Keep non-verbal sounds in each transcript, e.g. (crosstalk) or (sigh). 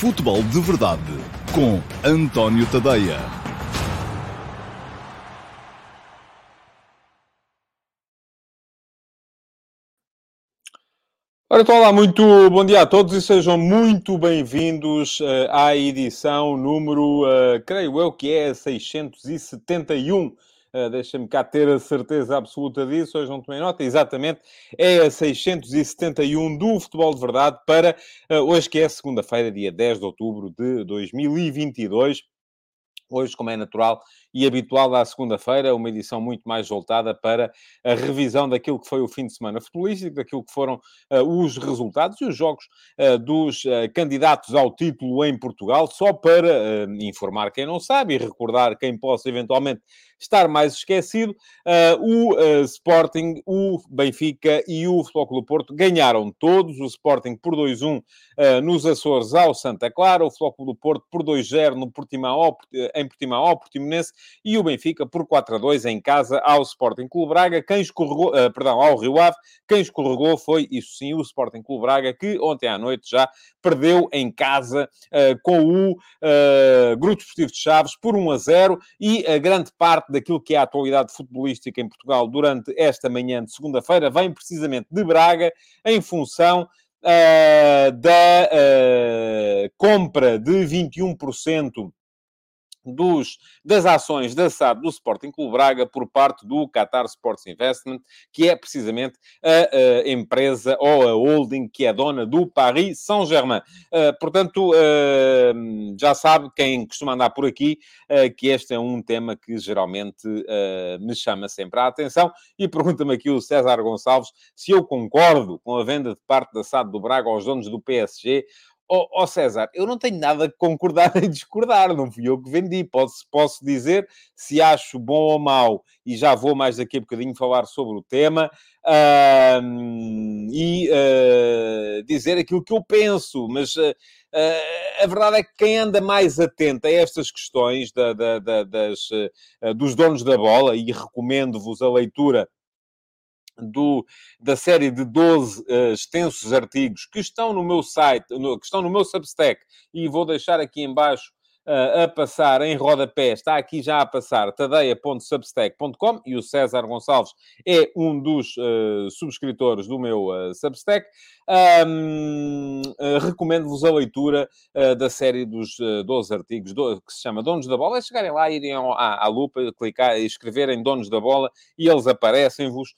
Futebol de Verdade com António Tadeia. Ora, então, olá, muito bom dia a todos e sejam muito bem-vindos uh, à edição número, uh, creio eu que é 671 Uh, Deixa-me cá ter a certeza absoluta disso. Hoje não tomei nota. Exatamente, é a 671 do Futebol de Verdade para uh, hoje, que é segunda-feira, dia 10 de outubro de 2022. Hoje, como é natural e habitual à segunda-feira, uma edição muito mais voltada para a revisão daquilo que foi o fim de semana futebolístico, daquilo que foram uh, os resultados e os jogos uh, dos uh, candidatos ao título em Portugal, só para informar quem não sabe e recordar quem possa eventualmente estar mais esquecido, o Sporting, o Benfica e o Futebol Clube Porto ganharam todos, o Sporting por 2-1 nos Açores ao Santa Clara, o Futebol Clube Porto por 2-0 no Portimão em Portimão ao Portimonense e o Benfica por 4 a 2 em casa ao Sporting Clube Braga. Quem escorregou, uh, perdão, ao Rio Ave, quem escorregou foi, isso sim, o Sporting Clube Braga, que ontem à noite já perdeu em casa uh, com o uh, Grupo Esportivo de Chaves por 1 a 0 e a grande parte daquilo que é a atualidade futebolística em Portugal durante esta manhã de segunda-feira vem precisamente de Braga, em função Uh, da uh, compra de 21% dos, das ações da SAD do Sporting Clube Braga por parte do Qatar Sports Investment, que é precisamente a, a empresa ou a holding que é dona do Paris Saint-Germain. Uh, portanto, uh, já sabe quem costuma andar por aqui uh, que este é um tema que geralmente me chama sempre a atenção e pergunta-me aqui o César Gonçalves se eu concordo com a venda de parte da SAD do Braga aos donos do PSG Ó oh, oh, César, eu não tenho nada a concordar (laughs) nem discordar, não fui eu que vendi. Posso, posso dizer se acho bom ou mau, e já vou mais daqui a bocadinho falar sobre o tema, e uh, dizer aquilo que eu penso, mas uh, a verdade é que quem anda mais atento a estas questões da, da, da, das, dos donos da bola, e recomendo-vos a leitura do, da série de 12 uh, eh, extensos artigos que estão no meu site, no, que estão no meu Substack, e vou deixar aqui embaixo a passar em rodapé, está aqui já a passar, tadeia.substack.com, e o César Gonçalves é um dos uh, subscritores do meu uh, Substack. Um, recomendo-vos a leitura da série dos 12 artigos do, que se chama Donos da Bola. É chegarem lá, irem à, à lupa, clicar e escreverem Donos da Bola e eles aparecem-vos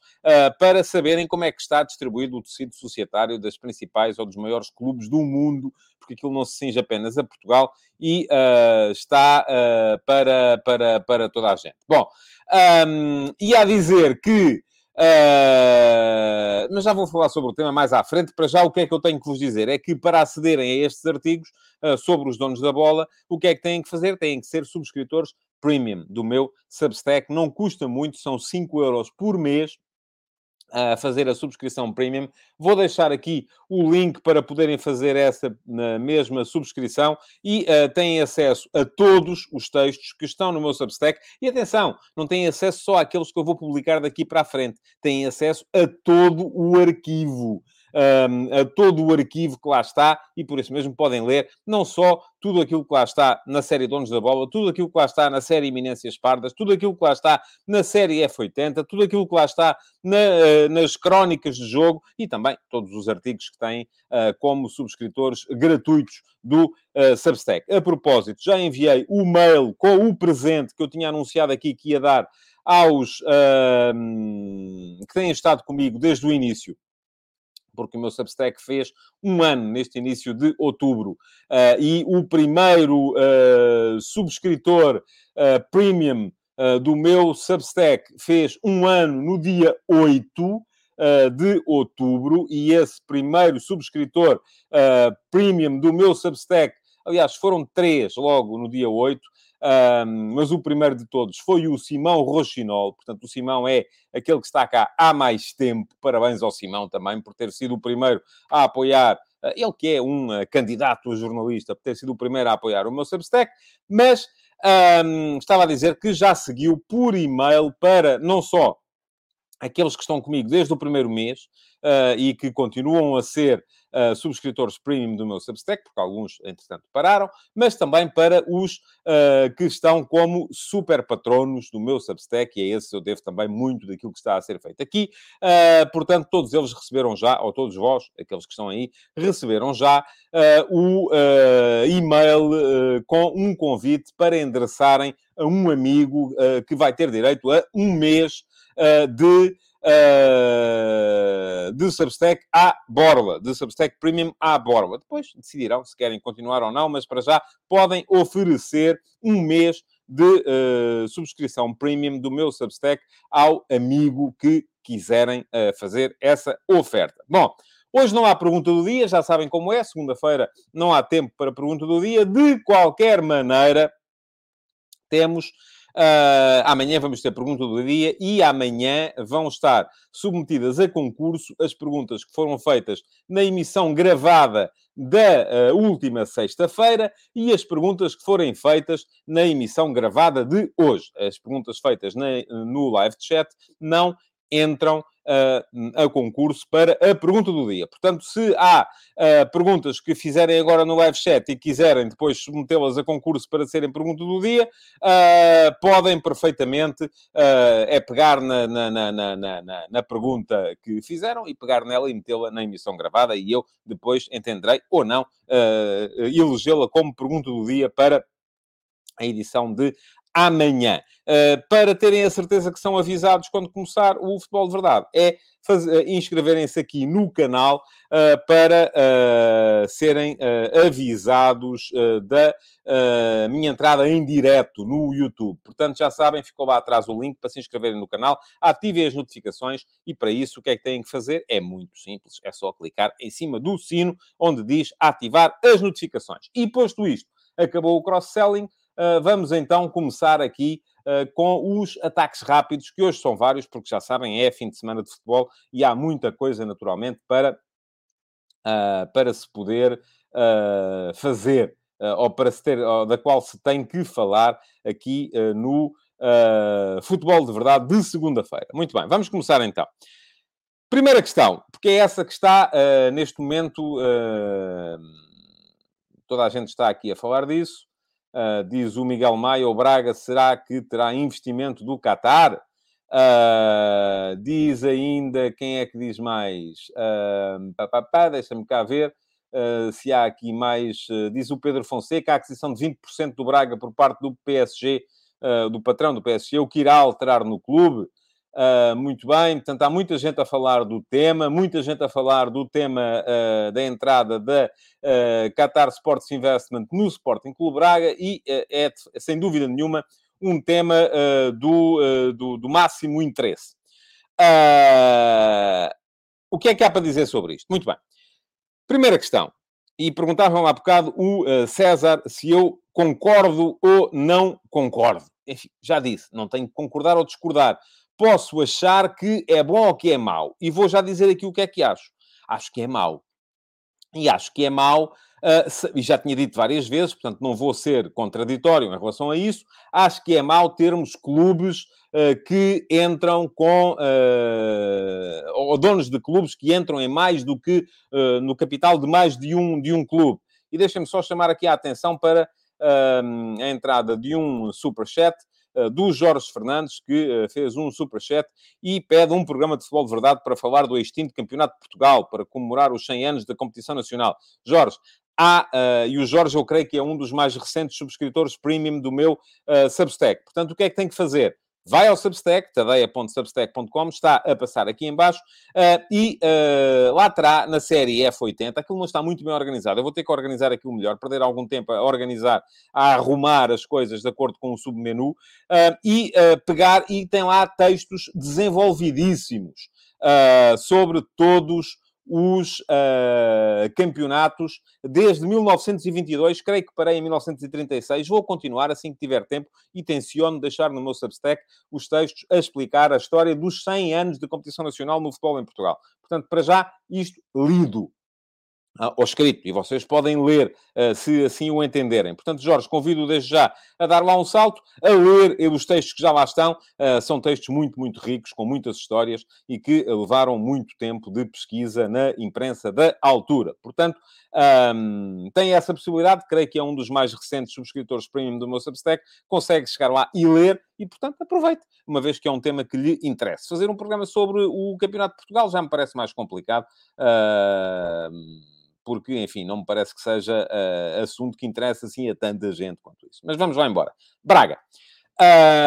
para saberem como é que está distribuído o tecido societário das principais ou dos maiores clubes do mundo porque aquilo não se cinge apenas a Portugal e uh, está uh, para, para, para toda a gente. Bom, um, e a dizer que. Uh, mas já vou falar sobre o tema mais à frente. Para já, o que é que eu tenho que vos dizer? É que para acederem a estes artigos sobre os donos da bola, o que é que têm que fazer? Têm que ser subscritores premium do meu Substack. Não custa muito, são 5 euros por mês a fazer a subscrição premium. Vou deixar aqui o link para poderem fazer essa mesma subscrição e uh, têm acesso a todos os textos que estão no meu Substack. E atenção, não têm acesso só àqueles que eu vou publicar daqui para a frente, têm acesso a todo o arquivo um, a todo o arquivo que lá está e por isso mesmo podem ler não só tudo aquilo que lá está na série Donos da Bola, tudo aquilo que lá está na série Iminências Pardas, tudo aquilo que lá está na série F80, tudo aquilo que lá está na, uh, nas crónicas de jogo e também todos os artigos que têm uh, como subscritores gratuitos do uh, Substack. A propósito, já enviei o mail com o presente que eu tinha anunciado aqui que ia dar aos que têm estado comigo desde o início porque o meu Substack fez um ano neste início de outubro. Uh, e o primeiro uh, subscritor uh, premium do meu Substack fez um ano no dia 8 de outubro. E esse primeiro subscritor premium do meu Substack, aliás, foram três logo no dia 8. Um, mas o primeiro de todos foi o Simão Rochinol. Portanto, o Simão é aquele que está cá há mais tempo. Parabéns ao Simão também por ter sido o primeiro a apoiar. Uh, ele que é um uh, candidato a jornalista, por ter sido o primeiro a apoiar o meu Substack. Mas um, estava a dizer que já seguiu por e-mail para não só aqueles que estão comigo desde o primeiro mês uh, e que continuam a ser uh, subscritores premium do meu Substack, porque alguns, entretanto, pararam, mas também para os uh, que estão como super patronos do meu Substack, e a esses eu devo também muito daquilo que está a ser feito aqui. portanto, todos eles receberam já, ou todos vós, aqueles que estão aí, receberam já o e-mail com um convite para endereçarem a um amigo que vai ter direito a um mês de, uh, de Substack à borla, de Substack Premium à borla. Depois decidirão se querem continuar ou não, mas para já podem oferecer um mês de uh, subscrição premium do meu Substack ao amigo que quiserem uh, fazer essa oferta. Bom, hoje não há pergunta do dia, já sabem como é, segunda-feira não há tempo para pergunta do dia. De qualquer maneira, temos Uh, amanhã vamos ter pergunta do dia e amanhã vão estar submetidas a concurso as perguntas que foram feitas na emissão gravada da uh, última sexta-feira e as perguntas que forem feitas na emissão gravada de hoje. As perguntas feitas na, no live chat não entram a concurso para a pergunta do dia. Portanto, se há uh, perguntas que fizerem agora no live chat e quiserem depois submetê-las a concurso para serem pergunta do dia, uh, podem perfeitamente uh, é pegar na, na, na, na, na pergunta que fizeram e pegar nela e metê-la na emissão gravada e eu depois entenderei ou não uh, elegê-la como pergunta do dia para a edição de amanhã. Uh, para terem a certeza que são avisados quando começar o futebol de verdade, é uh, inscreverem-se aqui no canal uh, para serem avisados da minha entrada em direto no YouTube. Portanto, já sabem, ficou lá atrás o link para se inscreverem no canal, ativem as notificações e para isso o que é que têm que fazer? É muito simples, é só clicar em cima do sino onde diz ativar as notificações. E posto isto, acabou o cross-selling, vamos então começar aqui uh, com os ataques rápidos, que hoje são vários, porque já sabem, é fim de semana de futebol e há muita coisa, naturalmente, para, uh, para se poder fazer, ou para se ter, da qual se tem que falar aqui no futebol de verdade de segunda-feira. Muito bem, vamos começar então. Primeira questão, porque é essa que está neste momento. toda a gente está aqui a falar disso. Uh, diz o Miguel Maia, o Braga será que terá investimento do Qatar? Uh, diz ainda, quem é que diz mais? Uh, Deixa-me cá ver uh, se há aqui mais. diz o Pedro Fonseca, a aquisição de 20% do Braga por parte do PSG, do patrão do PSG, o que irá alterar no clube. Uh, muito bem, portanto, há muita gente a falar do tema, muita gente a falar do tema uh, da entrada da uh, Qatar Sports Investment no Sporting Clube Braga e é, sem dúvida nenhuma, um tema do, do, do, máximo interesse. o que é que há para dizer sobre isto? Muito bem. Primeira questão, e perguntavam há bocado o César se eu concordo ou não concordo. Enfim, já disse, não tenho que concordar ou discordar posso achar que é bom ou que é mau. E vou já dizer aqui o que é que acho. Acho que é mau. E acho que é mau, uh, e já tinha dito várias vezes, portanto não vou ser contraditório em relação a isso, acho que é mau termos clubes uh, que entram com, uh, ou donos de clubes que entram em mais do que, no capital de mais de um, de um clube. E deixem-me só chamar aqui a atenção para a entrada de um superchat do Jorge Fernandes, que eh, fez um superchat e pede um programa de futebol de verdade para falar do extinto Campeonato de Portugal, para comemorar os 100 anos da competição nacional. Jorge, há, uh, e o Jorge eu creio que é um dos mais recentes subscritores premium do meu uh, Substack. Portanto, o que é que tem que fazer? Vai ao Substack, tadeia.substack.com, está a passar aqui em baixo, uh, e uh, lá terá, na série F80, aquilo não está muito bem organizado. Eu vou ter que organizar aquilo melhor, perder algum tempo a organizar, a arrumar as coisas de acordo com o submenu, uh, e pegar, e tem lá textos desenvolvidíssimos sobre todos os uh, campeonatos desde 1922, creio que parei em 1936. Vou continuar assim que tiver tempo e tenciono deixar no meu Substack os textos a explicar a história dos 100 anos de competição nacional no futebol em Portugal. Portanto, para já, isto lido. Uh, ou escrito, e vocês podem ler uh, se assim o entenderem. Portanto, Jorge, convido desde já a dar lá um salto, a ler os textos que já lá estão. Uh, são textos muito, muito ricos, com muitas histórias e que levaram muito tempo de pesquisa na imprensa da altura. Portanto, um, tem essa possibilidade, creio que é um dos mais recentes subscritores premium do meu Substack, consegue chegar lá e ler, e portanto aproveite, uma vez que é um tema que lhe interessa. Fazer um programa sobre o Campeonato de Portugal já me parece mais complicado. Uh, porque, enfim, não me parece que seja uh, assunto que interessa assim a tanta gente quanto isso. Mas vamos lá embora. Braga. Uh...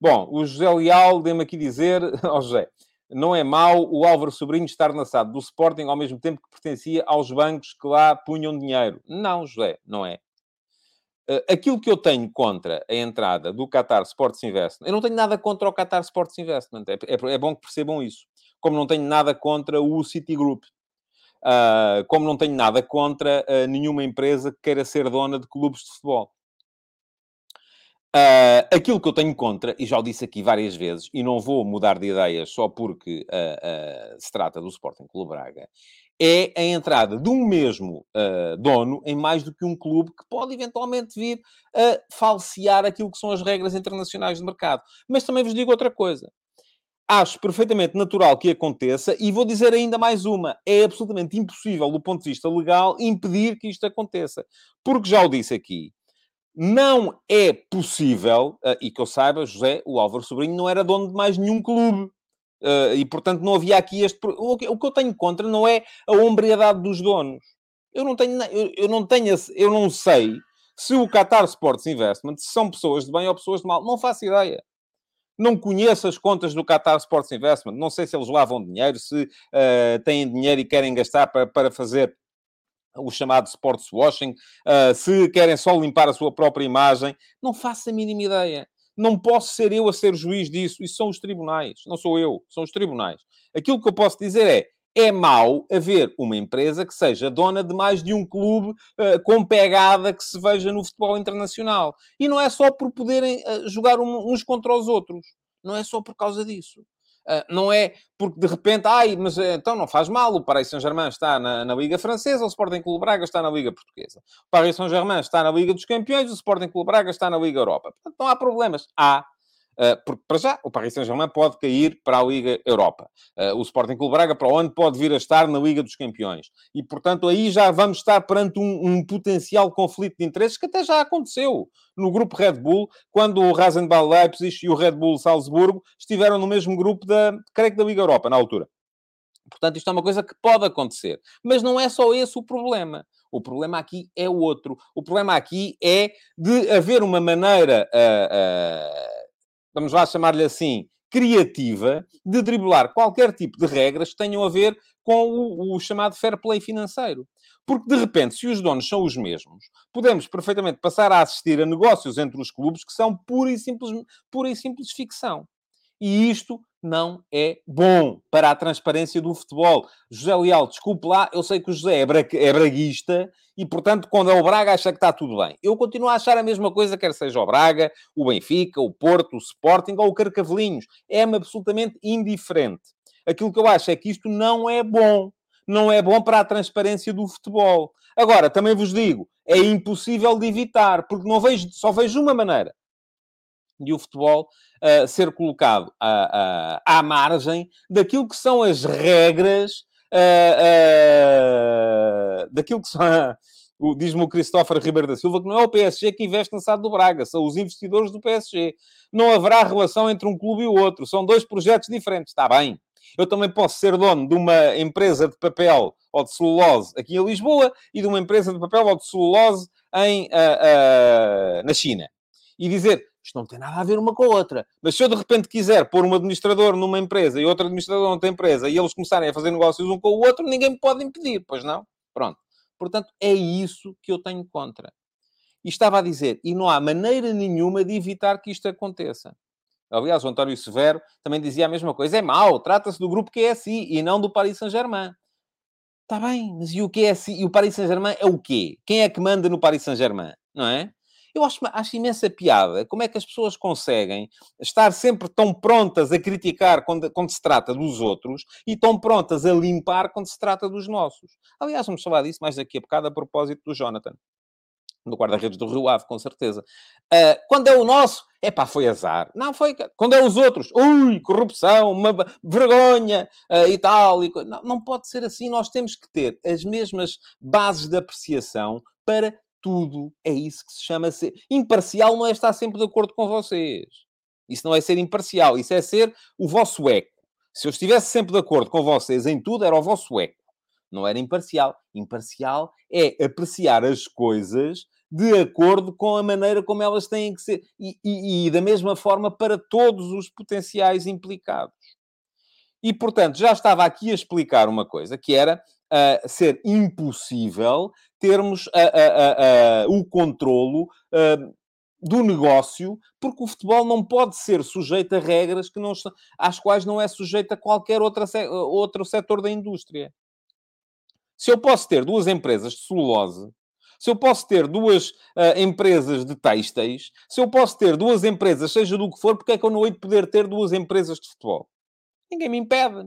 Bom, o José Leal dê-me aqui dizer, (laughs) ó oh José, não é mau o Álvaro Sobrinho estar na SAD do Sporting ao mesmo tempo que pertencia aos bancos que lá punham dinheiro. Não, José, não é. Eh, aquilo que eu tenho contra a entrada do Qatar Sports Investment, eu não tenho nada contra o Qatar Sports Investment, é, é, é bom que percebam isso. Como não tenho nada contra o Citigroup. Uh, como não tenho nada contra uh, nenhuma empresa que queira ser dona de clubes de futebol. Uh, aquilo que eu tenho contra, e já o disse aqui várias vezes, e não vou mudar de ideias só porque se trata do Sporting Clube Braga, é a entrada de um mesmo uh, dono em mais do que um clube que pode eventualmente vir a falsear aquilo que são as regras internacionais de mercado. Mas também vos digo outra coisa. Acho perfeitamente natural que aconteça e vou dizer ainda mais uma. É absolutamente impossível, do ponto de vista legal, impedir que isto aconteça. Porque já o disse aqui, não é possível, uh, e que eu saiba, José, o Álvaro Sobrinho não era dono de mais nenhum clube. Uh, e, portanto, não havia aqui este... O que, o que eu tenho contra não é a hombridade dos donos. Eu não tenho... Eu, eu não tenho... Eu não sei se o Qatar Sports Investment são pessoas de bem ou pessoas de mal. Não faço ideia. Não conheço as contas do Qatar Sports Investment. Não sei se eles lavam dinheiro, se uh, têm dinheiro e querem gastar para, para fazer o chamado sports washing, uh, se querem só limpar a sua própria imagem. Não faço a mínima ideia. Não posso ser eu a ser juiz disso. Isso são os tribunais. Não sou eu. São os tribunais. Aquilo que eu posso dizer é é mau haver uma empresa que seja dona de mais de um clube uh, com pegada que se veja no futebol internacional. E não é só por poderem uh, jogar um, uns contra os outros. Não é só por causa disso. Ah, não é porque de repente, ai, mas eh, então não faz mal, o Paris Saint-Germain está na, na, Liga Francesa, o Sporting Clube Braga está na Liga Portuguesa. O Paris Saint-Germain está na Liga dos Campeões, o Sporting Clube Braga está na Liga Europa. Portanto, não há problemas. Há, porque, para já, o Paris Saint-Germain pode cair para a Liga Europa. Uh, o Sporting Clube Braga, para o ano, pode vir a estar na Liga dos Campeões. E, portanto, aí já vamos estar perante um, um potencial conflito de interesses que até já aconteceu no grupo Red Bull, quando o Rasenball Leipzig e o Red Bull Salzburgo estiveram no mesmo grupo da, creio que da Liga Europa, na altura. Portanto, isto é uma coisa que pode acontecer. Mas não é só esse o problema. O problema aqui é outro. O problema aqui é de haver uma maneira... Uh, uh, vamos lá chamar-lhe assim, criativa de driblar qualquer tipo de regras que tenham a ver com o, o, chamado fair play financeiro. Porque, de repente, se os donos são os mesmos, podemos perfeitamente passar a assistir a negócios entre os clubes que são pura e simples, pura e simples ficção. E isto não é bom para a transparência do futebol. José Leal, desculpe lá, eu sei que o José é, bra é braguista e, portanto, quando é o Braga acha que está tudo bem. Eu continuo a achar a mesma coisa, quer seja o Braga, o Benfica, o Porto, o Sporting ou o Carcavelinhos. É-me absolutamente indiferente. Aquilo que eu acho é que isto não é bom. Não é bom para a transparência do futebol. Agora, também vos digo, é impossível de evitar, porque não vejo, só vejo uma maneira de o futebol uh, ser colocado à, à, à margem daquilo que são as regras, uh, uh, daquilo que são. Diz-me o Christopher Ribeiro da Silva que não é o PSG que investe na SAD do Braga, são os investidores do PSG. Não haverá relação entre um clube e o outro, são dois projetos diferentes. Está bem. Eu também posso ser dono de uma empresa de papel ou de celulose aqui em Lisboa e de uma empresa de papel ou de celulose em, na China. E dizer, isto não tem nada a ver uma com a outra. Mas se eu de repente quiser pôr um administrador numa empresa e outro administrador noutra empresa e eles começarem a fazer negócios um com o outro, ninguém me pode impedir, pois não? Pronto. Portanto, é isso que eu tenho contra. E estava a dizer, e não há maneira nenhuma de evitar que isto aconteça. Aliás, o António Severo também dizia a mesma coisa. É mau, trata-se do grupo QSI e não do Paris Saint-Germain. Está bem, mas e o QSI? E o Paris Saint-Germain é o quê? Quem é que manda no Paris Saint-Germain? Não é? Eu acho, acho imensa piada como é que as pessoas conseguem estar sempre tão prontas a criticar quando, quando se trata dos outros e tão prontas a limpar quando se trata dos nossos. Aliás, vamos falar disso mais daqui a bocado a propósito do Jonathan no guarda-redes do Rio Ave, com certeza. Uh, quando é o nosso, é pá, foi azar. Não, foi. Quando é os outros, ui, corrupção, uma vergonha uh, e tal. E... Não, não pode ser assim. Nós temos que ter as mesmas bases de apreciação para tudo. É isso que se chama ser. Imparcial não é estar sempre de acordo com vocês. Isso não é ser imparcial, isso é ser o vosso eco. Se eu estivesse sempre de acordo com vocês em tudo, era o vosso eco. Não era imparcial. Imparcial é apreciar as coisas de acordo com a maneira como elas têm que ser. E, e, e da mesma forma para todos os potenciais implicados. E, portanto, já estava aqui a explicar uma coisa, que era uh, ser impossível termos uh, uh, o controlo do negócio, porque o futebol não pode ser sujeito a regras que não, às quais não é sujeito a qualquer outra, outro setor da indústria. Se eu posso ter duas empresas de celulose, se eu posso ter duas uh, empresas de têxteis, se eu posso ter duas empresas, seja do que for, porque é que eu não hei de poder ter duas empresas de futebol? Ninguém me impede.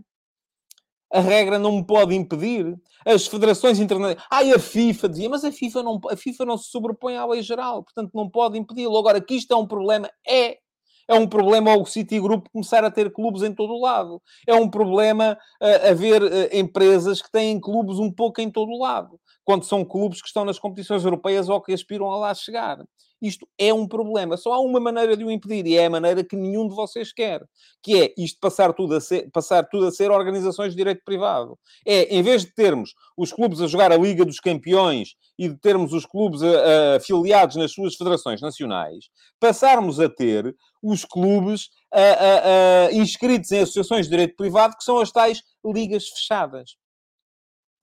A regra não me pode impedir. As federações internacionais... Ai, a FIFA dizia, mas a FIFA, não, a FIFA não se sobrepõe à lei geral, portanto não pode impedi-lo. Agora, que isto é um problema, é. É um problema o Citigroup começar a ter clubes em todo o lado. É um problema uh, haver uh, empresas que têm clubes um pouco em todo o lado. Quando são clubes que estão nas competições europeias ou que aspiram a lá chegar. Isto é um problema. Só há uma maneira de o impedir e é a maneira que nenhum de vocês quer. Que é isto passar tudo a ser, passar tudo a ser organizações de direito privado. É, em vez de termos os clubes a jogar a Liga dos Campeões e de termos os clubes a, afiliados nas suas federações nacionais, passarmos a ter os clubes a, inscritos em associações de direito privado, que são as tais ligas fechadas.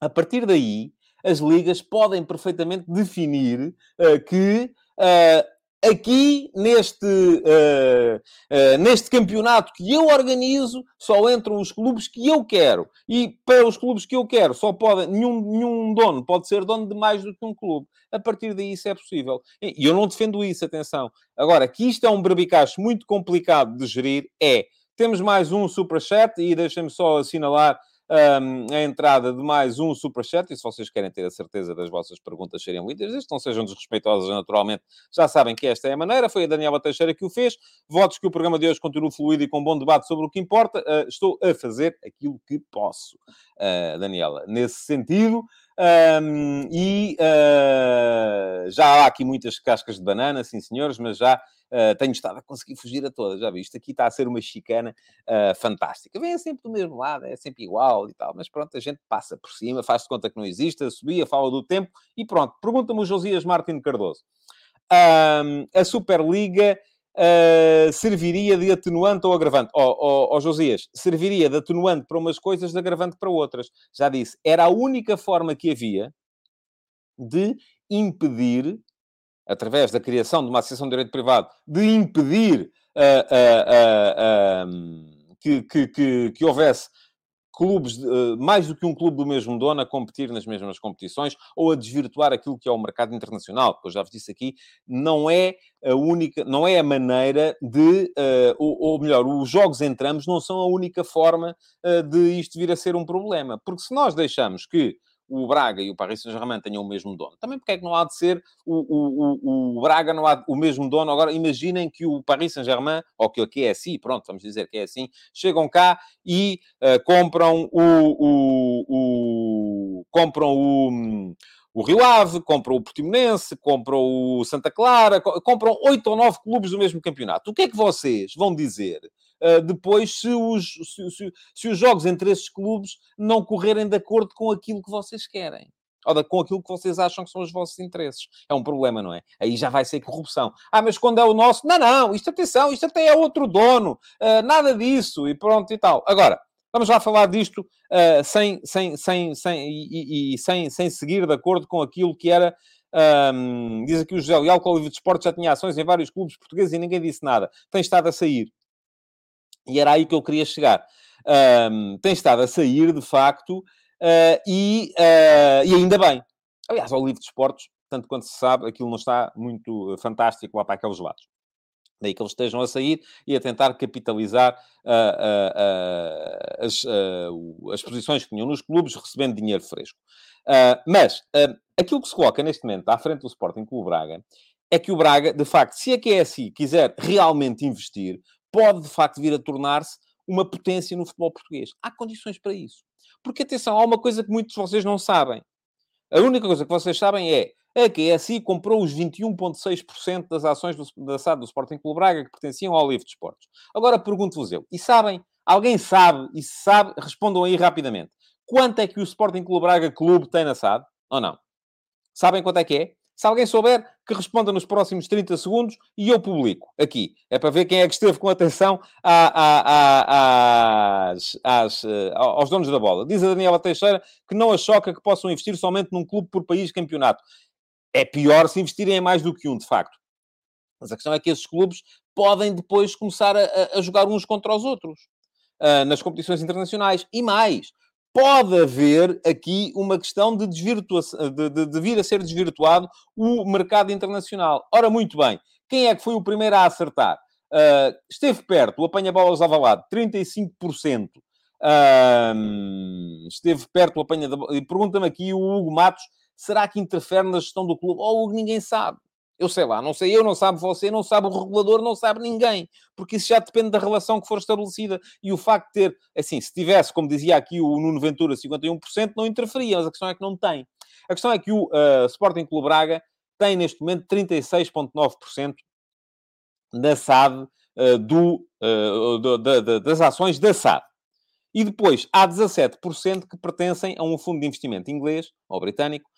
A partir daí, as ligas podem perfeitamente definir uh, que uh, aqui neste, uh, uh, neste campeonato que eu organizo, só entram os clubes que eu quero. E para os clubes que eu quero, só podem, nenhum, nenhum dono pode ser dono de mais do que um clube. A partir daí isso é possível. E eu não defendo isso, atenção. Agora, que isto é um berbicacho muito complicado de gerir, é. Temos mais um superchat e deixem-me só assinalar um, a entrada de mais um superchat. E se vocês querem ter a certeza das vossas perguntas serem lidas, não sejam desrespeitosas naturalmente, já sabem que esta é a maneira. Foi a Daniela Teixeira que o fez. Votos que o programa de hoje continue fluido e com bom debate sobre o que importa. Uh, estou a fazer aquilo que posso, uh, Daniela. Nesse sentido, um, e uh, já há aqui muitas cascas de banana, sim senhores, mas já uh, tenho estado a conseguir fugir a todas. Já viste? Aqui está a ser uma chicana uh, fantástica. Vem sempre do mesmo lado, é sempre igual e tal, mas pronto, a gente passa por cima, faz-se conta que não existe, subia, fala do tempo e pronto. Pergunta-me o Josias Martins Cardoso. Um, a Superliga uh, serviria de atenuante ou agravante? Ó oh, oh, oh, Josias, serviria de atenuante para umas coisas, de agravante para outras. Já disse, era a única forma que havia de impedir, através da criação de uma associação de direito privado, de impedir uh, uh, que, que, que, que houvesse clubes, uh, mais do que um clube do mesmo dono, a competir nas mesmas competições ou a desvirtuar aquilo que é o mercado internacional, porque eu já vos disse aqui, não é a única, não é a maneira de, uh, ou, ou, melhor, os jogos entre ambos não são a única forma uh, de isto vir a ser um problema, porque se nós deixamos que o Braga e o Paris Saint-Germain tenham o mesmo dono. Também porque é que não há de ser o, o, o, Braga não há o mesmo dono. Agora, imaginem que o Paris Saint-Germain, ou que, que é assim, pronto, vamos dizer que é assim, chegam cá e uh, compram o, o, o, compram o o Rio Ave, compram o Portimonense, compram o Santa Clara, compram oito ou nove clubes do mesmo campeonato. O que é que vocês vão dizer uh, depois se os, se, se, se os jogos entre esses clubes não correrem de acordo com aquilo que vocês querem? Ou com aquilo que vocês acham que são os vossos interesses. É um problema, não é? Aí já vai ser corrupção. Ah, mas quando é o nosso... Não, não, isto atenção, isto até é outro dono. Uh, nada disso e pronto e tal. Agora, Vamos lá falar disto uh, sem, sem, sem, sem, e, e, sem, sem seguir de acordo com aquilo que era. Um, diz aqui o José Leal que o Livre de Esportes já tinha ações em vários clubes portugueses e ninguém disse nada. Tem estado a sair. E era aí que eu queria chegar. Um, tem estado a sair, de facto, uh, e, uh, e ainda bem. Aliás, ao Livre de Esportes tanto quanto se sabe, aquilo não está muito fantástico lá para aqueles lados. Daí que eles estejam a sair e a tentar capitalizar uh, as, as posições que tinham nos clubes, recebendo dinheiro fresco. mas aquilo que se coloca neste momento à frente do Sporting Clube Braga é que o Braga, de facto, se a QSI quiser realmente investir, pode de facto vir a tornar-se uma potência no futebol português. Há condições para isso. Porque, atenção, há uma coisa que muitos de vocês não sabem. A única coisa que vocês sabem é a QSI comprou os 21,6% das ações do, da SAD do Sporting Clube Braga que pertenciam ao Livre de Esportes. Agora pergunto-vos eu, e sabem, alguém sabe, e sabe, respondam aí rapidamente. Quanto é que o Sporting Clube Braga Clube tem na SAD? Ou não? Sabem quanto é que é? Se alguém souber, que responda nos próximos 30 segundos e eu publico aqui. É para ver quem é que esteve com atenção às, eh, aos donos da bola. Diz a Daniela Teixeira que não a choca que possam investir somente num clube por país campeonato. É pior se investirem em mais do que um, de facto. Mas a questão é que esses clubes podem depois começar a, jogar uns contra os outros uh, nas competições internacionais. E mais, pode haver aqui uma questão de, de, de, de, vir a ser desvirtuado o mercado internacional. Ora, muito bem, quem é que foi o primeiro a acertar? Uh, esteve perto, o apanha-bolas avalado, 35%. Uh, esteve perto o apanha... E pergunta-me aqui o Hugo Matos, será que interfere na gestão do clube? Oh, ninguém sabe. Eu sei lá, não sei eu, não sabe você, não sabe o regulador, não sabe ninguém. Porque isso já depende da relação que for estabelecida. E o facto de ter, assim, se tivesse, como dizia aqui o Nuno Ventura, 51%, não interferia. Mas a questão é que não tem. A questão é que o uh, Sporting Clube Braga tem, neste momento, 36,9% da SAD, uh, do, uh, do, da, da, das ações da SAD. E depois, há 17% que pertencem a um fundo de investimento inglês, ou britânico,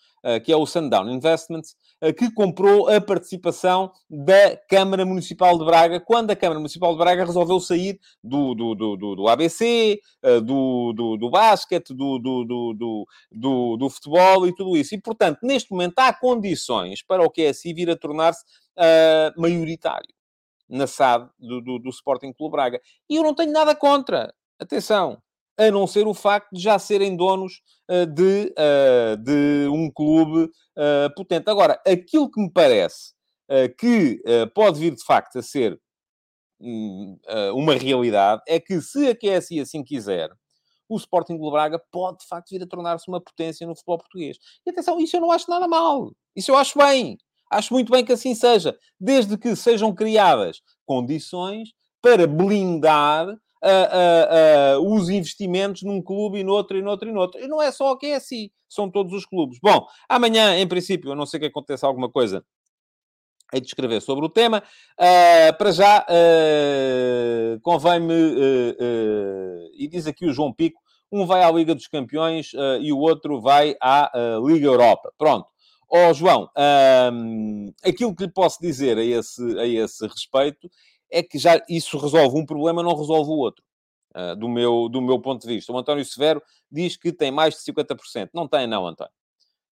que é o Sundown Investments, eh, que comprou a participação da Câmara Municipal de Braga, quando a Câmara Municipal de Braga resolveu sair do, do, do, do ABC, eh, do, do, do basquete, do, do, do, do, do, futebol e tudo isso. E, portanto, neste momento há condições para o QSI vir a tornar-se uh, maioritário na SAD do, do, do Sporting Clube Braga. E eu não tenho nada contra. Atenção, a não ser o facto de já serem donos uh, de, uh, de um clube uh, potente. Agora, aquilo que me parece que pode vir de facto a ser um, uma realidade é que, se a QSI assim quiser, o Sporting Clube Braga pode de facto vir a tornar-se uma potência no futebol português. E atenção, isso eu não acho nada mal. Isso eu acho bem. Acho muito bem que assim seja. Desde que sejam criadas condições para blindar uh, uh, os investimentos num clube e noutro, e noutro, e noutro. E não é só o que é assim, são todos os clubes. Bom, amanhã, em princípio, a não sei que aconteça alguma coisa hei de escrever sobre o tema. Uh, para já, uh, convém-me, uh, e diz aqui o João Pico, um vai à Liga dos Campeões e o outro vai à Liga Europa. Pronto. Ó oh, João, aquilo que lhe posso dizer a esse, a esse respeito é que já isso resolve um problema, não resolve o outro. Uh, do, meu, do meu ponto de vista. O António Severo diz que tem mais de 50%. Não tem, não, António.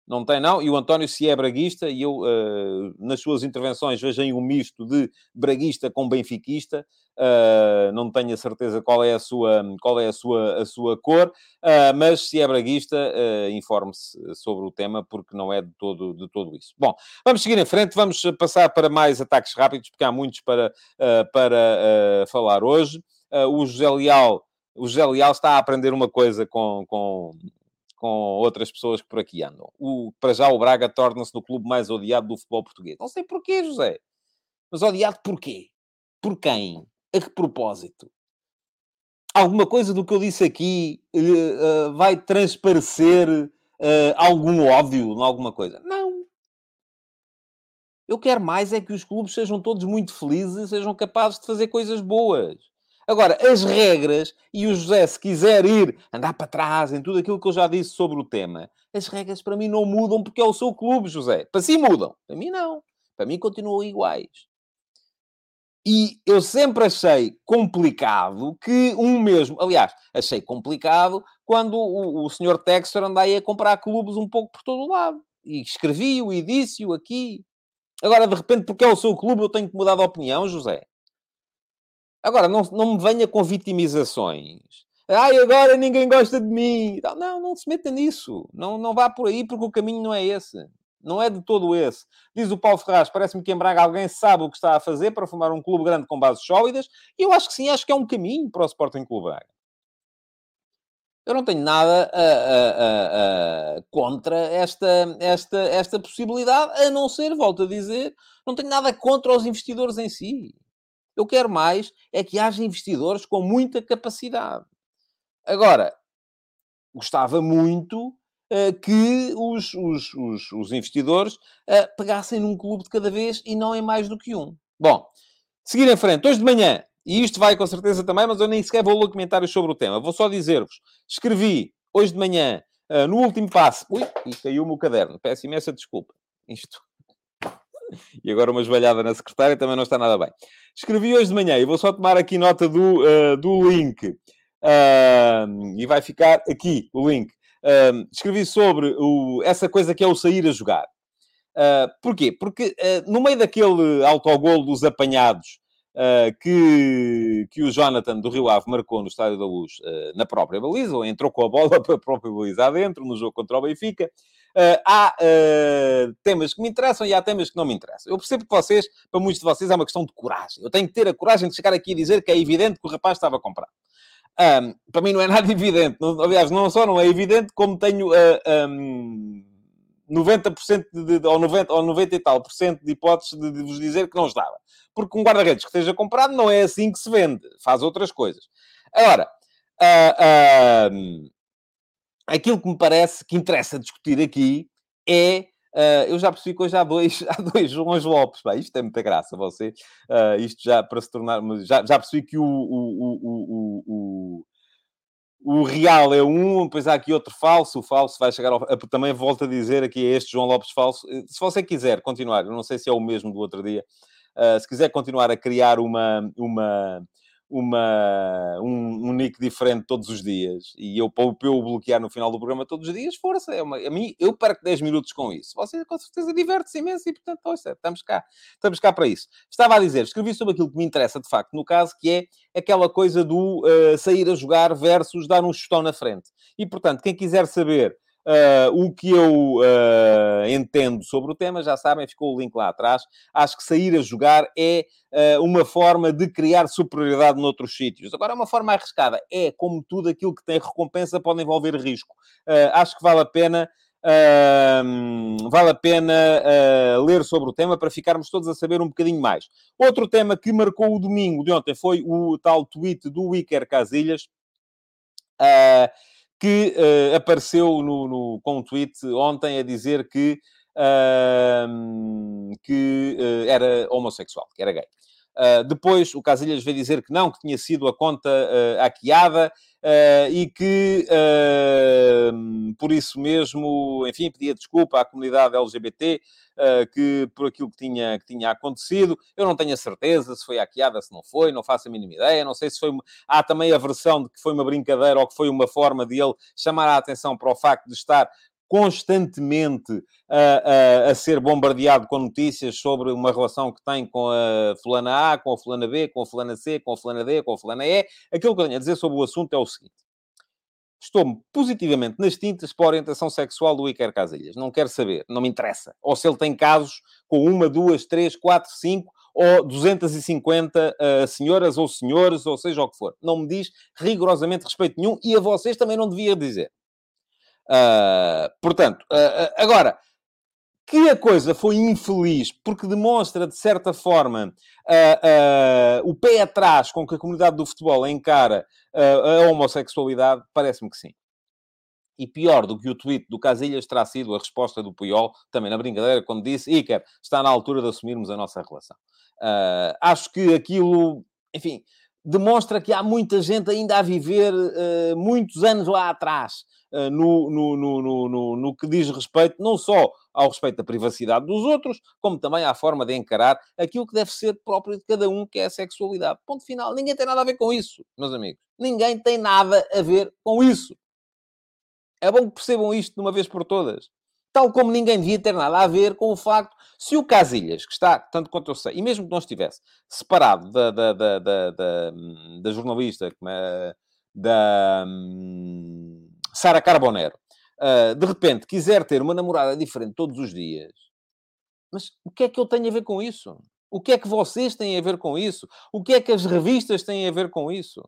Não tem, não. E o António, se é braguista, e eu, uh, nas suas intervenções, vejo aí um misto de braguista com benfiquista. Uh, não tenho a certeza qual é a sua, qual é a sua, a sua cor, uh, mas se é braguista, informe-se sobre o tema, porque não é de todo, de todo isso. Bom, vamos seguir em frente, vamos passar para mais ataques rápidos, porque há muitos para, para falar hoje. o José Leal o José Leal está a aprender uma coisa com, com, com outras pessoas que por aqui andam. O, para já o Braga torna-se no clube mais odiado do futebol português. Não sei porquê, José. Mas odiado porquê? Por quem? A que propósito? Alguma coisa do que eu disse aqui uh, uh, vai transparecer uh, algum ódio em alguma coisa? Não. Eu quero mais é que os clubes sejam todos muito felizes e sejam capazes de fazer coisas boas. Agora, as regras, e o José, se quiser ir andar para trás em tudo aquilo que eu já disse sobre o tema, as regras para mim não mudam porque é o seu clube, José. Para si mudam. Para mim não. Para mim continuam iguais. E eu sempre achei complicado que um mesmo... Aliás, achei complicado quando o, o senhor Texter anda aí a comprar clubes um pouco por todo o lado. E escrevi-o e disse-o aqui. Agora, de repente, porque é o seu clube, eu tenho que mudar de opinião, José. Agora, não, não me venha com vitimizações. Ai, agora ninguém gosta de mim. Não, não se meta nisso. Não, não vá por aí porque o caminho não é esse. Não é de todo esse. Diz o Paulo Ferraz, parece-me que em Braga alguém sabe o que está a fazer para formar um clube grande com bases sólidas. E eu acho que sim, acho que é um caminho para o Sporting Clube Braga. Eu não tenho nada a, a, a, contra esta, esta, esta possibilidade, a não ser, volto a dizer, não tenho nada contra os investidores em si. Eu quero mais é que haja investidores com muita capacidade. Agora, gostava muito uh, que os, os, os, os investidores uh, pegassem num clube de cada vez e não em mais do que um. Bom, seguir em frente. Hoje de manhã, e isto vai com certeza também, mas eu nem sequer vou ler comentários sobre o tema. Vou só dizer-vos, escrevi hoje de manhã, uh, no último passo... Ui, e caiu-me o caderno. Peço imensa desculpa. Isto... E agora uma esvalhada na secretária também não está nada bem. Escrevi hoje de manhã e vou só tomar aqui nota do, uh, do link. Uh, e vai ficar aqui o link. Uh, escrevi sobre o, essa coisa que é o sair a jogar. Uh, porquê? Porque uh, no meio daquele autogol dos apanhados uh, que, que o Jonathan do Rio Ave marcou no Estádio da Luz na própria baliza, ou entrou com a bola (laughs) para a própria baliza adentro, no jogo contra o Benfica, há temas que me interessam e há temas que não me interessam. Eu percebo que vocês, para muitos de vocês, é uma questão de coragem. Eu tenho que ter a coragem de chegar aqui e dizer que é evidente que o rapaz estava a comprar. Um, para mim não é nada (laughs) evidente. aliás, não só não é evidente, como tenho uh, um, 90% de, de, ou, 90, ou 90 e tal por cento de hipóteses de, de vos dizer que não estava. Porque um guarda-redes que esteja comprado não é assim que se vende. Faz outras coisas. Agora, uh, uh, aquilo que me parece que interessa discutir aqui é Uh, eu já percebi que hoje há dois, (laughs) há dois Joões Lopes. Pá, isto é muita graça, você. Uh, isto já para se tornar. Já, já percebi que o, o, o, o, real é um, depois há aqui outro falso. O falso vai chegar ao. Também volto a dizer aqui é este João Lopes falso. Se você quiser continuar, eu não sei se é o mesmo do outro dia. Uh, se quiser continuar a criar uma, uma, uma, um, um, nick diferente todos os dias e eu para eu bloquear no final do programa todos os dias, força, é uma, a mim, eu perco 10 minutos com isso. Você com certeza diverte-se imenso e, portanto, ouça, estamos cá, estamos cá para isso. Estava a dizer, escrevi sobre aquilo que me interessa de facto, no caso, que é aquela coisa do uh, sair a jogar versus dar um chutão na frente. E, portanto, quem quiser saber Uh, o que eu uh, entendo sobre o tema, já sabem, ficou o link lá atrás. Acho que sair a jogar é uh, uma forma de criar superioridade noutros sítios. Agora, é uma forma arriscada. É, como tudo aquilo que tem recompensa, pode envolver risco. acho que vale a pena. vale a pena ler sobre o tema para ficarmos todos a saber um bocadinho mais. Outro tema que marcou o domingo de ontem foi o tal tweet do Iker Casilhas, que uh, apareceu no, no, com um tweet ontem a dizer que, uh, que uh, era homossexual, que era gay. Uh, depois o Casilhas veio dizer que não, que tinha sido a conta uh, hackeada uh, e que por isso mesmo, enfim, pedia desculpa à comunidade LGBT que por aquilo que tinha, que tinha acontecido. Eu não tenho a certeza se foi hackeada, se não foi, não faço a mínima ideia. Não sei se foi. Uma... Há também a versão de que foi uma brincadeira ou que foi uma forma de ele chamar a atenção para o facto de estar constantemente a, a, a, ser bombardeado com notícias sobre uma relação que tem com a fulana A, com a fulana B, com a fulana C, com a fulana D, com a fulana E. Aquilo que eu tenho a dizer sobre o assunto é o seguinte. Estou positivamente nas tintas para a orientação sexual do Iker Casilhas. Não quero saber, não me interessa. Ou se ele tem casos com uma, duas, três, quatro, cinco ou 250 uh, senhoras ou senhores, ou seja o que for. Não me diz rigorosamente respeito nenhum e a vocês também não devia dizer. Uh, portanto, uh, agora, que a coisa foi infeliz porque demonstra, de certa forma, o pé atrás com que a comunidade do futebol encara a homossexualidade, parece-me que sim. E pior do que o tweet do Casilhas terá sido a resposta do Puyol, também na brincadeira, quando disse, Iker, está na altura de assumirmos a nossa relação. Uh, acho que aquilo, enfim, demonstra que há muita gente ainda a viver uh, muitos anos lá atrás. Uh, no, no, no, no, no, que diz respeito não só ao respeito da privacidade dos outros, como também à forma de encarar aquilo que deve ser próprio de cada um, que é a sexualidade. Ponto final. Ninguém tem nada a ver com isso, meus amigos. Ninguém tem nada a ver com isso. É bom que percebam isto de uma vez por todas. Tal como ninguém devia ter nada a ver com o facto, se o Casilhas, que está, tanto quanto eu sei, e mesmo que não estivesse separado da, da, da, da, da, da jornalista, é, da, Sara Carbonero, uh, de repente quiser ter uma namorada diferente todos os dias, mas o que é que eu tenho a ver com isso? O que é que vocês têm a ver com isso? O que é que as revistas têm a ver com isso?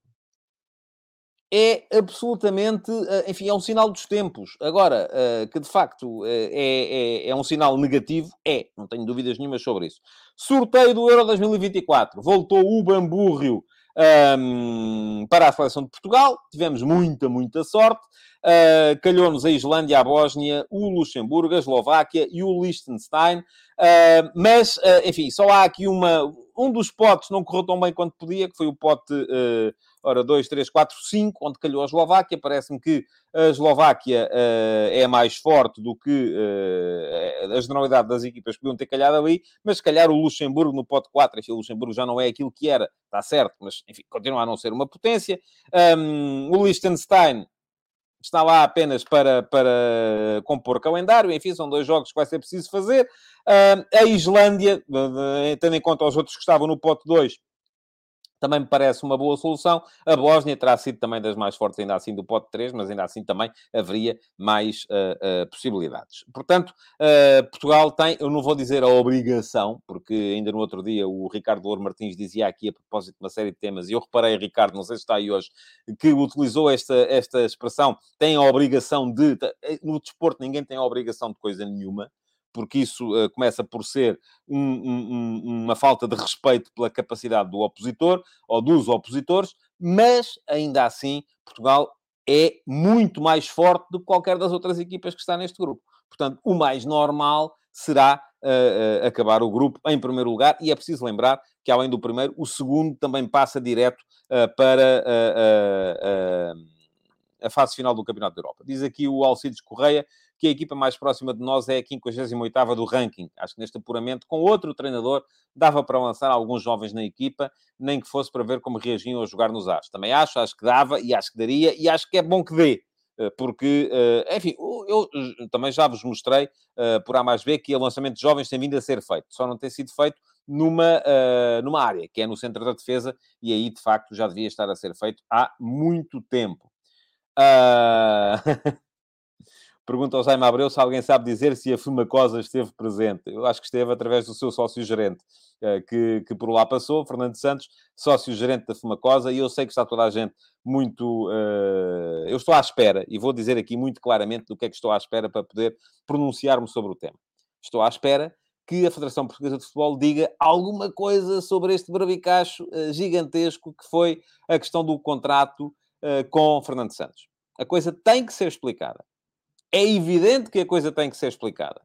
é absolutamente, eh, enfim, é um sinal dos tempos. Agora, eh, que de facto é, é, é, um sinal negativo, é, não tenho dúvidas nenhumas sobre isso. Sorteio do Euro 2024. Voltou o Bambúrrio um, para a seleção de Portugal. Tivemos muita, muita sorte. Uh, Calhou-nos a Islândia, a Bósnia, o Luxemburgo, a Eslováquia e o Liechtenstein. Uh, mas, uh, enfim, só há aqui uma... Um dos potes não correu tão bem quanto podia, que foi o pote, ora, 2, 3, 4, 5, onde calhou a Eslováquia. Parece-me que a Eslováquia é mais forte do que a generalidade das equipas podiam ter calhado ali, mas se calhar o Luxemburgo no pote 4, enfim, o Luxemburgo já não é aquilo que era, está certo, mas, enfim, continua a não ser uma potência. Um, o Liechtenstein está lá apenas para, para compor calendário, enfim, são dois jogos que vai ser preciso fazer. Uh, a Islândia, tendo em conta os outros que estavam no pote 2, também me parece uma boa solução. A Bósnia terá sido também das mais fortes, ainda assim, do pote 3, mas ainda assim também haveria mais uh, uh, possibilidades. Portanto, uh, Portugal tem, eu não vou dizer a obrigação, porque ainda no outro dia o Ricardo Louro Martins dizia aqui a propósito de uma série de temas, e eu reparei, Ricardo, não sei se está aí hoje, que utilizou esta, esta expressão, tem a obrigação de. No desporto, ninguém tem a obrigação de coisa nenhuma porque isso uh, começa por ser um, um, uma falta de respeito pela capacidade do opositor ou dos opositores, mas ainda assim Portugal é muito mais forte do que qualquer das outras equipas que está neste grupo. Portanto, o mais normal será uh, uh, acabar o grupo em primeiro lugar, e é preciso lembrar que, além do primeiro, o segundo também passa direto para a fase final do Campeonato da Europa. Diz aqui o Alcides Correia que a equipa mais próxima de nós é a 58ª do ranking. Acho que neste apuramento, com outro treinador, dava para lançar alguns jovens na equipa, nem que fosse para ver como reagiam a jogar nos As. Também acho, acho que dava e acho que daria e acho que é bom que dê. Eh, porque, eh, enfim, eu também já vos mostrei, eh, por A mais B, que o lançamento de jovens tem vindo a ser feito. Só não tem sido feito numa, numa área, que é no centro da defesa, e aí, de facto, já devia estar a ser feito há muito tempo. Uh... (laughs) Pergunta ao Jaime Abreu se alguém sabe dizer se a Fumacosa esteve presente. Eu acho que esteve através do seu sócio-gerente, eh, que, que por lá passou, Fernando Santos, sócio-gerente da Fumacosa, e eu sei que está toda a gente muito... Uh... eu estou à espera, e vou dizer aqui muito claramente do que é que estou à espera para poder pronunciar-me sobre o tema. Estou à espera que a Federação Portuguesa de Futebol diga alguma coisa sobre este bravicacho uh, gigantesco que foi a questão do contrato uh, com Fernando Santos. A coisa tem que ser explicada é evidente que a coisa tem que ser explicada.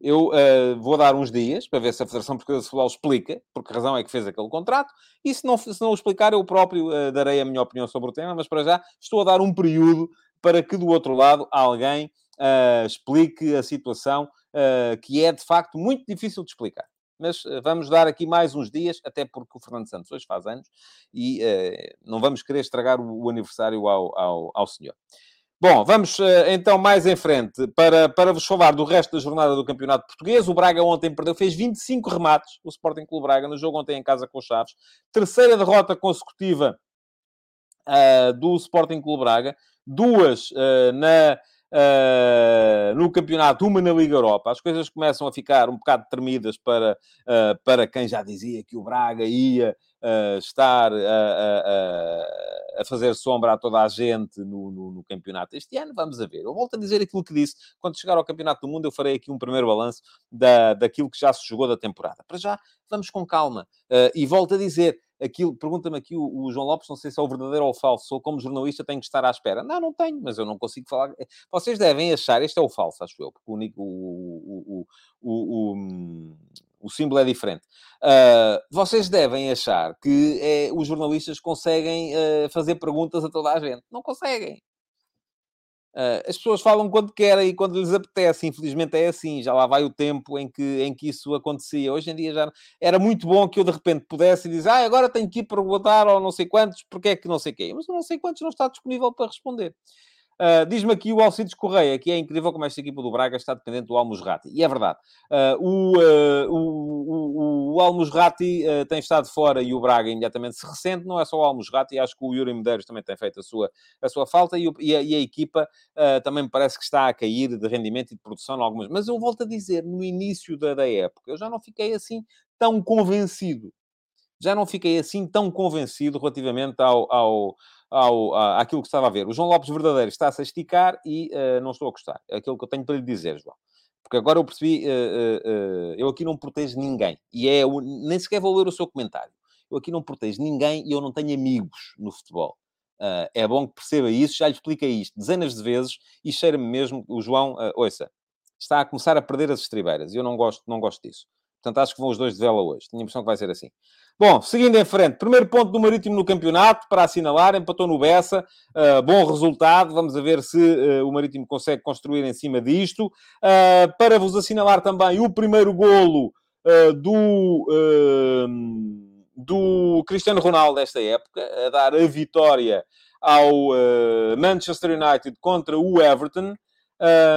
Eu uh, vou dar uns dias para ver se a Federação Portuguesa de Futebol explica por que razão é que fez aquele contrato, e se não, se não explicar, eu próprio uh, darei a minha opinião sobre o tema, mas para já estou a dar um período para que do outro lado alguém uh, explique a situação que é de facto muito difícil de explicar. Mas vamos dar aqui mais uns dias, até porque o Fernando Santos hoje faz anos e não vamos querer estragar o, o aniversário ao, ao, ao senhor. Bom, vamos eh, então mais em frente para, para vos falar do resto da jornada do Campeonato Português. O Braga ontem perdeu, fez 25 remates, o Sporting Clube Braga, no jogo ontem em casa com os Chaves. Terceira derrota consecutiva uh, do Sporting Clube Braga. Duas uh, na, uh, no campeonato, uma na Liga Europa. As coisas começam a ficar um bocado tremidas para, para quem já dizia que o Braga ia estar a, a, fazer sombra a toda a gente no, no, no, campeonato este ano. Vamos a ver. Eu volto a dizer aquilo que disse. Quando chegar ao Campeonato do Mundo, eu farei aqui um primeiro balanço da, daquilo que já se jogou da temporada. Para já, vamos com calma. Uh, e volto a dizer, aquilo, pergunta-me aqui o, o, João Lopes, não sei se é o verdadeiro ou o falso, ou como jornalista tenho que estar à espera. Não, não tenho, mas eu não consigo falar. Vocês devem achar, este é o falso, acho eu, porque o, o, o, o, o símbolo é diferente. Uh, vocês devem achar que é, os jornalistas conseguem uh, fazer perguntas a toda a gente. Não conseguem. Uh, as pessoas falam quando querem e quando lhes apetece. Infelizmente é assim. Já lá vai o tempo em que, em que isso acontecia. Hoje em dia já era muito bom que eu de repente pudesse dizer ah, agora tenho que ir perguntar ou não sei quantos, porque é que não sei quem. Mas o não sei quantos não está disponível para responder. Uh, Diz-me aqui o Alcides Correia, que é incrível como esta equipa do Braga está dependente do Almusrati. E é verdade. Uh, o, uh, o, o, o tem estado fora e o Braga imediatamente se ressente. Não é só o Almusrati, acho que o Yuri Medeiros também tem feito a sua, a sua falta e, e, a, e a, equipa também me parece que está a cair de rendimento e de produção em algumas. Mas eu volto a dizer, no início da, da época, eu já não fiquei assim tão convencido. Já não fiquei assim tão convencido relativamente ao, ao ao, àquilo que estava a ver. O João Lopes Verdadeiro está-se a esticar e uh, não estou a gostar. É aquilo que eu tenho para lhe dizer, João. Porque agora eu percebi, uh, uh, eu aqui não protejo ninguém. E é, nem sequer vou ler o seu comentário. Eu aqui não protejo ninguém e eu não tenho amigos no futebol. é bom que perceba isso, já lhe expliquei isto dezenas de vezes e cheira-me mesmo, o João, uh, ouça, está a começar a perder as estribeiras e eu não gosto, não gosto disso. Portanto, acho que vão os dois de vela hoje. Tenho a impressão que vai ser assim. Bom, seguindo em frente, primeiro ponto do Marítimo no campeonato, para assinalar, empatou no Bessa, uh, bom resultado, vamos ver se uh, o Marítimo consegue construir em cima disto. Uh, para vos assinalar também o primeiro golo do, do Cristiano Ronaldo desta época, a dar a vitória ao Manchester United contra o Everton.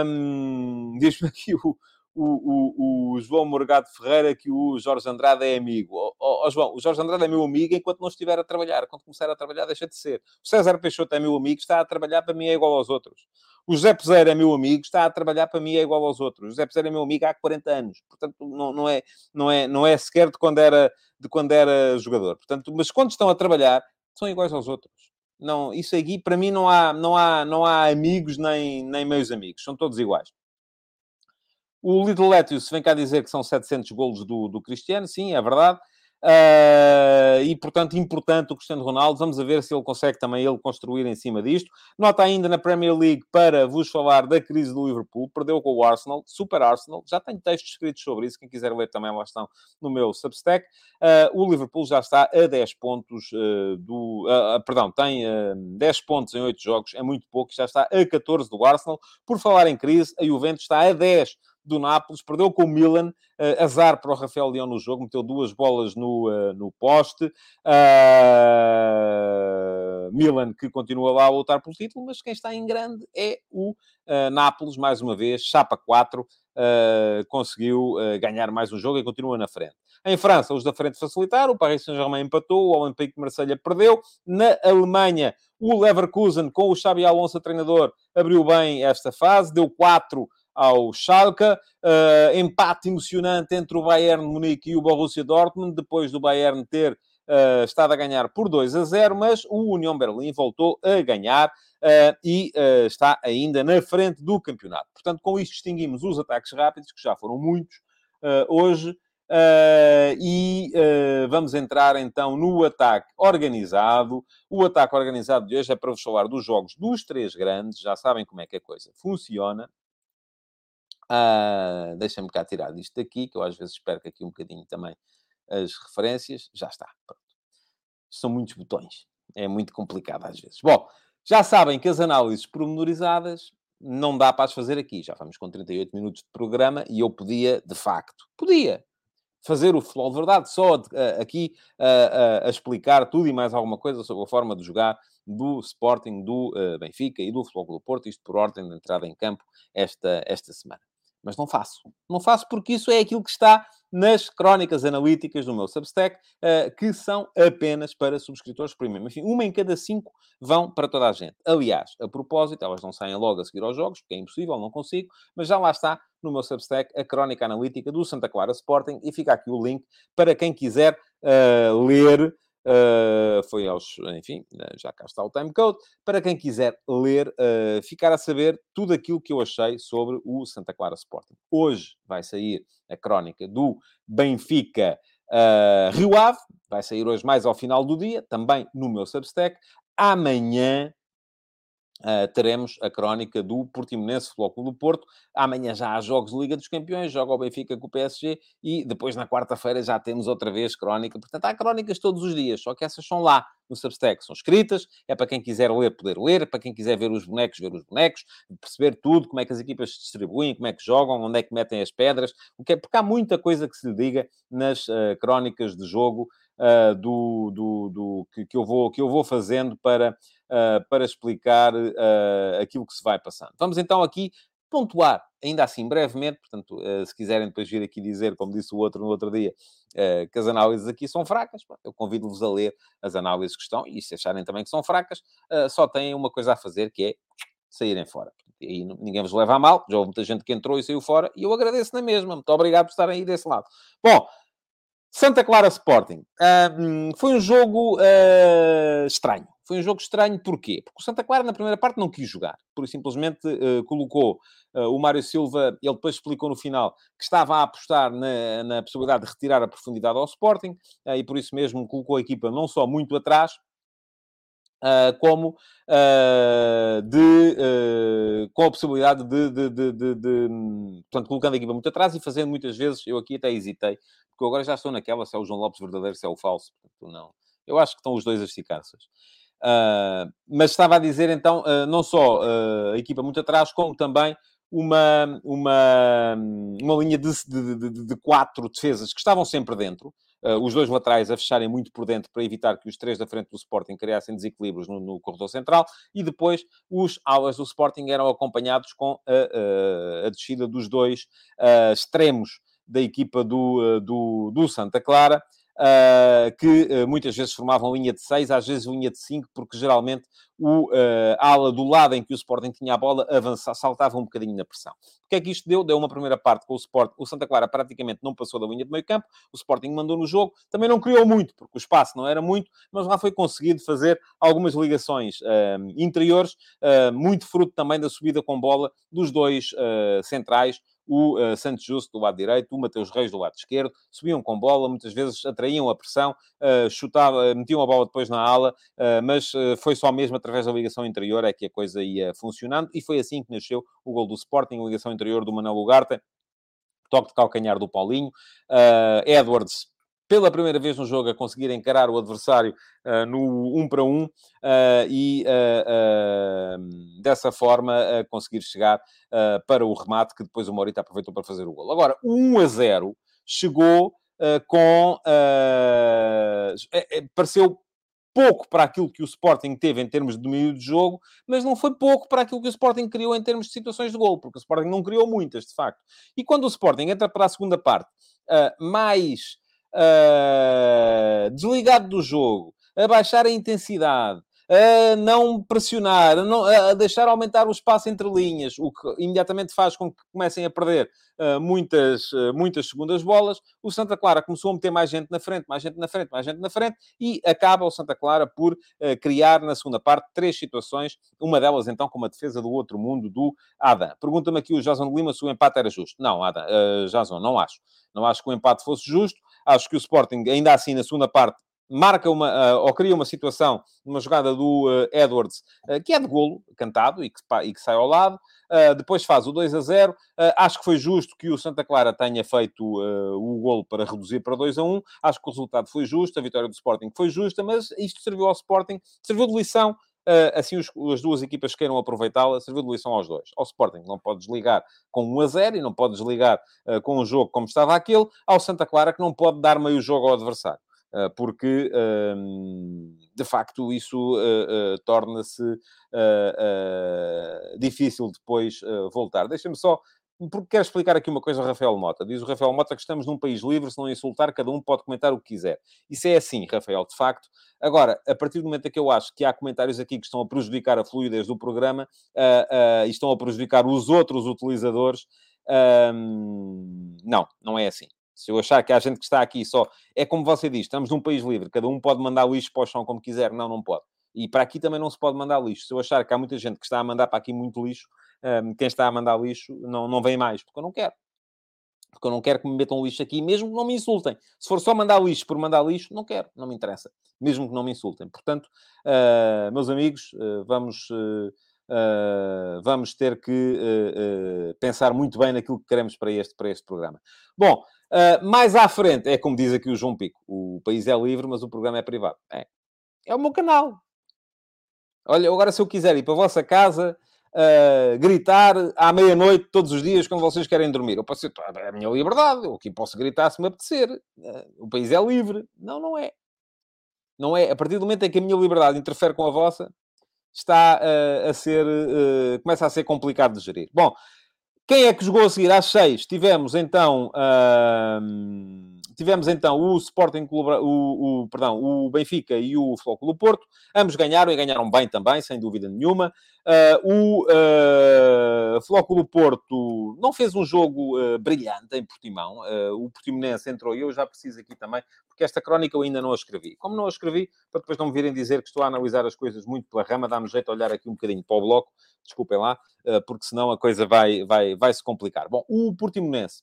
Um, Diz-me aqui o, o, o, o, João Morgado Ferreira que o Jorge Andrade é amigo. Oh, oh, João, o Jorge Andrade é meu amigo enquanto não estiver a trabalhar. Quando começar a trabalhar, deixa de ser. O César Peixoto é meu amigo, está a trabalhar, para mim é igual aos outros. O José Peseira é meu amigo, está a trabalhar, para mim é igual aos outros. O José Peseira é meu amigo há 40 anos. Portanto, não, não, é, não, é, não é sequer de quando, era, de quando era jogador. Portanto, mas quando estão a trabalhar, são iguais aos outros. Não, isso aqui, para mim, não há, não há, não há amigos nem, nem meus amigos. São todos iguais. O Little Lettuce vem cá dizer que são 700 golos do, do Cristiano, sim, é verdade. Uh, e, portanto, importante o Cristiano Ronaldo. Vamos ver se ele consegue também ele construir em cima disto. Nota ainda na Premier League para vos falar da crise do Liverpool. Perdeu com o Arsenal, super Arsenal. Já tenho textos escritos sobre isso. Quem quiser ler também lá estão no meu Substack. Uh, o Liverpool já está a 10 pontos uh, do... perdão, tem 10 pontos em 8 jogos. É muito pouco. Já está a 14 do Arsenal. Por falar em crise, a Juventus está a 10 do Nápoles, perdeu com o Milan, uh, azar para o Rafael Leão no jogo, meteu duas bolas no, uh, no poste. Uh, Milan que continua lá a lutar pelo título, mas quem está em grande é o Nápoles, mais uma vez, chapa 4, conseguiu ganhar mais um jogo e continua na frente. Em França, os da frente facilitaram, o Paris Saint-Germain empatou, o Olympique de Marselha perdeu. Na Alemanha, o Leverkusen, com o Xabi Alonso treinador, abriu bem esta fase, deu 4 ao Schalke. Uh, empate emocionante entre o Bayern Munique e o Borussia Dortmund, depois do Bayern ter uh, estado a ganhar por 2 a 0, mas o União Berlim voltou a ganhar uh, e está ainda na frente do campeonato. Portanto, com isto distinguimos os ataques rápidos, que já foram muitos hoje, Uh, e uh, vamos entrar então no ataque organizado. O ataque organizado de hoje é para vos falar dos jogos dos três grandes, já sabem como é que a coisa funciona. Uh, Deixa-me cá tirar disto daqui, que eu às vezes perco aqui um bocadinho também as referências. Já está. Pronto. São muitos botões. É muito complicado às vezes. Bom, já sabem que as análises pormenorizadas não dá para as fazer aqui. Já vamos com 38 minutos de programa e eu podia, de facto, podia fazer o futebol de verdade, só aqui uh, a explicar tudo e mais alguma coisa sobre a forma de jogar do Sporting, do Benfica e do Futebol do Porto, isto por ordem de entrada em campo esta, esta semana. Mas não faço. Não faço porque isso é aquilo que está nas crónicas analíticas do meu Substack, uh, que são apenas para subscritores premium. Enfim, uma em cada cinco vão para toda a gente. Aliás, a propósito, elas não saem logo a seguir aos jogos, porque é impossível, não consigo, mas já lá está no meu Substack a crónica analítica do Santa Clara Sporting e fica aqui o link para quem quiser uh, ler Uh, foi aos, enfim, eh, já cá está o timecode. Para quem quiser ler, uh, ficar a saber tudo aquilo que eu achei sobre o Santa Clara Sporting. Hoje vai sair a crónica do Benfica uh, Rio Ave, vai sair hoje mais ao final do dia, também no meu Substack. Amanhã Uh, teremos a crónica do Portimonense Futebol do Porto. Amanhã já há jogos Liga dos Campeões, joga o Benfica com o PSG e depois na quarta-feira já temos outra vez crónica. Portanto, há crónicas todos os dias, só que essas são lá no Substack, são escritas, é para quem quiser ler, poder ler, é para quem quiser ver os bonecos, ver os bonecos, perceber tudo, como é que as equipas se distribuem, como é que jogam, onde é que metem as pedras, o que é, porque há muita coisa que se lhe diga nas uh, crónicas de jogo uh, do, do, do que, que, eu vou, que eu vou fazendo para para explicar aquilo que se vai passando. Vamos então aqui pontuar, ainda assim, brevemente, portanto, se quiserem depois vir aqui dizer, como disse o outro no outro dia, que as análises aqui são fracas, eu convido-vos a ler as análises que estão, e se acharem também que são fracas, só têm uma coisa a fazer, que é saírem fora. E aí ninguém vos leva a mal, já houve muita gente que entrou e saiu fora, e eu agradeço na mesma. Muito obrigado por estarem aí desse lado. Bom, Santa Clara Sporting. Uh, foi um jogo uh, estranho. Foi um jogo estranho porquê? Porque o Santa Clara na primeira parte não quis jogar. Por simplesmente uh, colocou o Mário Silva, ele depois explicou no final que estava a apostar na, na possibilidade de retirar a profundidade ao Sporting e por isso mesmo colocou a equipa não só muito atrás, Uh, como uh, de, uh, com a possibilidade de, de, de, de, de, portanto, colocando a equipa muito atrás e fazendo muitas vezes, eu aqui até hesitei, porque agora já estou naquela, se é o João Lopes verdadeiro, se é o falso, portanto, não. Eu acho que estão os dois a esticar-se. Mas estava a dizer, então, não só a equipa muito atrás, como também uma, uma, uma linha de, de, de, de quatro defesas que estavam sempre dentro, uh, os dois laterais a fecharem muito por dentro para evitar que os três da frente do Sporting criassem desequilíbrios no, no corredor central, e depois os alas do Sporting eram acompanhados com a, a, a descida dos dois uh, extremos da equipa do, do, do Santa Clara, uh, que uh, muitas vezes formavam linha de 6, às vezes linha de 5, porque geralmente o uh, ala do lado em que o Sporting tinha a bola avançava, saltava um bocadinho na pressão. O que é que isto deu? Deu uma primeira parte com o Sporting. O Santa Clara praticamente não passou da linha de meio campo, o Sporting mandou no jogo, também não criou muito, porque o espaço não era muito, mas lá foi conseguido fazer algumas ligações interiores, muito fruto também da subida com bola dos dois centrais, o uh, Santos Justo do lado direito, o Mateus Reis do lado esquerdo, subiam com bola, muitas vezes atraíam a pressão, uh, chutava, metiam a bola depois na ala, uh, mas foi só mesmo através da ligação interior é que a coisa ia funcionando, e foi assim que nasceu o gol do Sporting, a ligação interior do Manuel Ugarte, toque de calcanhar do Paulinho, Edwards pela primeira vez no jogo a conseguir encarar o adversário uh, no 1 para 1 uh, e uh, dessa forma conseguir chegar para o remate que depois o Morita aproveitou para fazer o gol. Agora, o 1 a 0 chegou com... É, é, pareceu pouco para aquilo que o Sporting teve em termos de domínio de jogo, mas não foi pouco para aquilo que o Sporting criou em termos de situações de gol, porque o Sporting não criou muitas, de facto. E quando o Sporting entra para a segunda parte, uh, mais uh, desligado do jogo, a baixar a intensidade, a não pressionar, a, não, a, deixar aumentar o espaço entre linhas, o que imediatamente faz com que comecem a perder uh, muitas, uh, muitas segundas bolas. O Santa Clara começou a meter mais gente na frente, mais gente na frente, mais gente na frente, e acaba o Santa Clara por uh, criar na segunda parte três situações, uma delas então com uma defesa do outro mundo do Adam. Pergunta-me aqui o Jason Lima se o empate era justo. Não, Adam, Jason, não acho. Não acho que o empate fosse justo. Acho que o Sporting, ainda assim, na segunda parte, marca uma, uh, ou cria uma situação, uma jogada do uh, Edwards, uh, que é de golo, cantado, e que, e que sai ao lado. depois faz o 2 a 0. acho que foi justo que o Santa Clara tenha feito o golo para reduzir para 2 a 1. Acho que o resultado foi justo, a vitória do Sporting foi justa, mas isto serviu ao Sporting, serviu de lição assim os, as duas equipas queiram aproveitá-la, serviu de lição aos dois. Ao Sporting não pode desligar com 1 a 0 e não pode desligar uh, com um jogo como estava aquele. Ao Santa Clara que não pode dar meio jogo ao adversário. Uh, porque, uh, de facto, isso torna-se difícil depois voltar. Deixa-me só porque quero explicar aqui uma coisa ao Rafael Mota. Diz o Rafael Mota que estamos num país livre, se não insultar, cada um pode comentar o que quiser. Isso é assim, Rafael, de facto. Agora, a partir do momento em que eu acho que há comentários aqui que estão a prejudicar a fluidez do programa uh, uh, e estão a prejudicar os outros utilizadores, uh, não, não é assim. Se eu achar que há gente que está aqui só... É como você diz, estamos num país livre, cada um pode mandar lixo para o chão como quiser. Não, não pode. E para aqui também não se pode mandar lixo. Se eu achar que há muita gente que está a mandar para aqui muito lixo, quem está a mandar lixo não, não vem mais, porque eu não quero. Porque eu não quero que me metam lixo aqui, mesmo que não me insultem. Se for só mandar lixo por mandar lixo, não quero, não me interessa. Mesmo que não me insultem. Portanto, uh, meus amigos, uh, vamos, uh, vamos ter que pensar muito bem naquilo que queremos para este, para este programa. Bom, mais à frente, é como diz aqui o João Pico: o país é livre, mas o programa é privado. É, é o meu canal. Olha, agora se eu quiser ir para a vossa casa uh, gritar à meia-noite todos os dias quando vocês querem dormir. Eu posso dizer, é a minha liberdade, eu aqui posso gritar se me apetecer. Uh, o país é livre. Não, não é. Não é. A partir do momento em que a minha liberdade interfere com a vossa, está uh, a ser, uh, começa a ser complicado de gerir. Bom, quem é que jogou a seguir às seis? Tivemos então, tivemos então o Sporting o, o, perdão, o Benfica e o Flóculo Porto. Ambos ganharam e ganharam bem também, sem dúvida nenhuma. Uh, o uh, Flóculo Porto não fez um jogo uh, brilhante em Portimão. Uh, o Portimonense entrou e eu já preciso aqui também, porque esta crónica eu ainda não a escrevi. Como não a escrevi, para depois não me virem dizer que estou a analisar as coisas muito pela rama, dá-me jeito a olhar aqui um bocadinho para o bloco, desculpem lá, porque senão a coisa vai, vai, vai se complicar. Bom, o Portimonense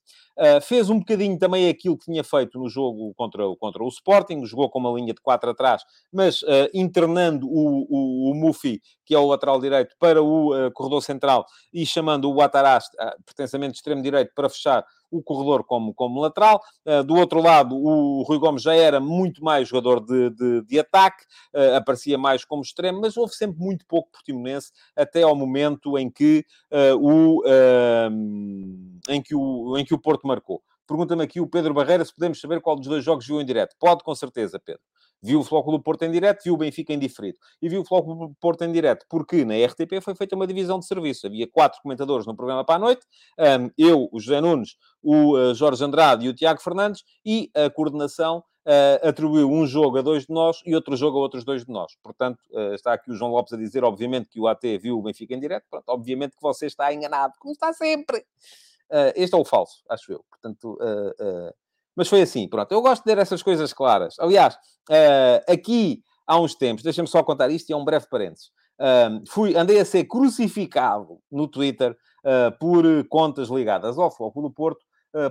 fez um bocadinho também aquilo que tinha feito no jogo contra, contra o Sporting, jogou com uma linha de 4 atrás, mas internando o, o, o Mufi, que é o lateral direito, para o uh, corredor central e chamando o Atarast, uh, eh, pertencimento de extremo-direito, para fechar o corredor como, como lateral. Uh, do outro lado, o Rui Gomes já era muito mais jogador de, de, de ataque, uh, aparecia mais como extremo, mas houve sempre muito pouco portimonense até ao momento em que, uh, o, em, que o, em que o Porto marcou. Pergunta-me aqui o Pedro Barreira se podemos saber qual dos dois jogos viu em direto. Pode, com certeza, Pedro. Viu o Flóculo Porto em direto, viu o Benfica em diferido. E viu o Flóculo Porto em direto, porque na RTP foi feita uma divisão de serviço. Havia quatro comentadores no programa para a noite. eu, o José Nunes, o uh, Jorge Andrade e o Tiago Fernandes. E a coordenação uh, atribuiu um jogo a dois de nós e outro jogo a outros dois de nós. Portanto, uh, está aqui o João Lopes a dizer, obviamente, que o AT viu o Benfica em direto. Pronto, obviamente que você está enganado, como está sempre. Uh, este é o falso, acho eu. Portanto, mas foi assim, pronto. Eu gosto de ter essas coisas claras. Aliás, aqui há uns tempos, deixa-me só contar isto e é um breve parênteses. fui, andei a ser crucificado no Twitter por contas ligadas ao Foco do Porto,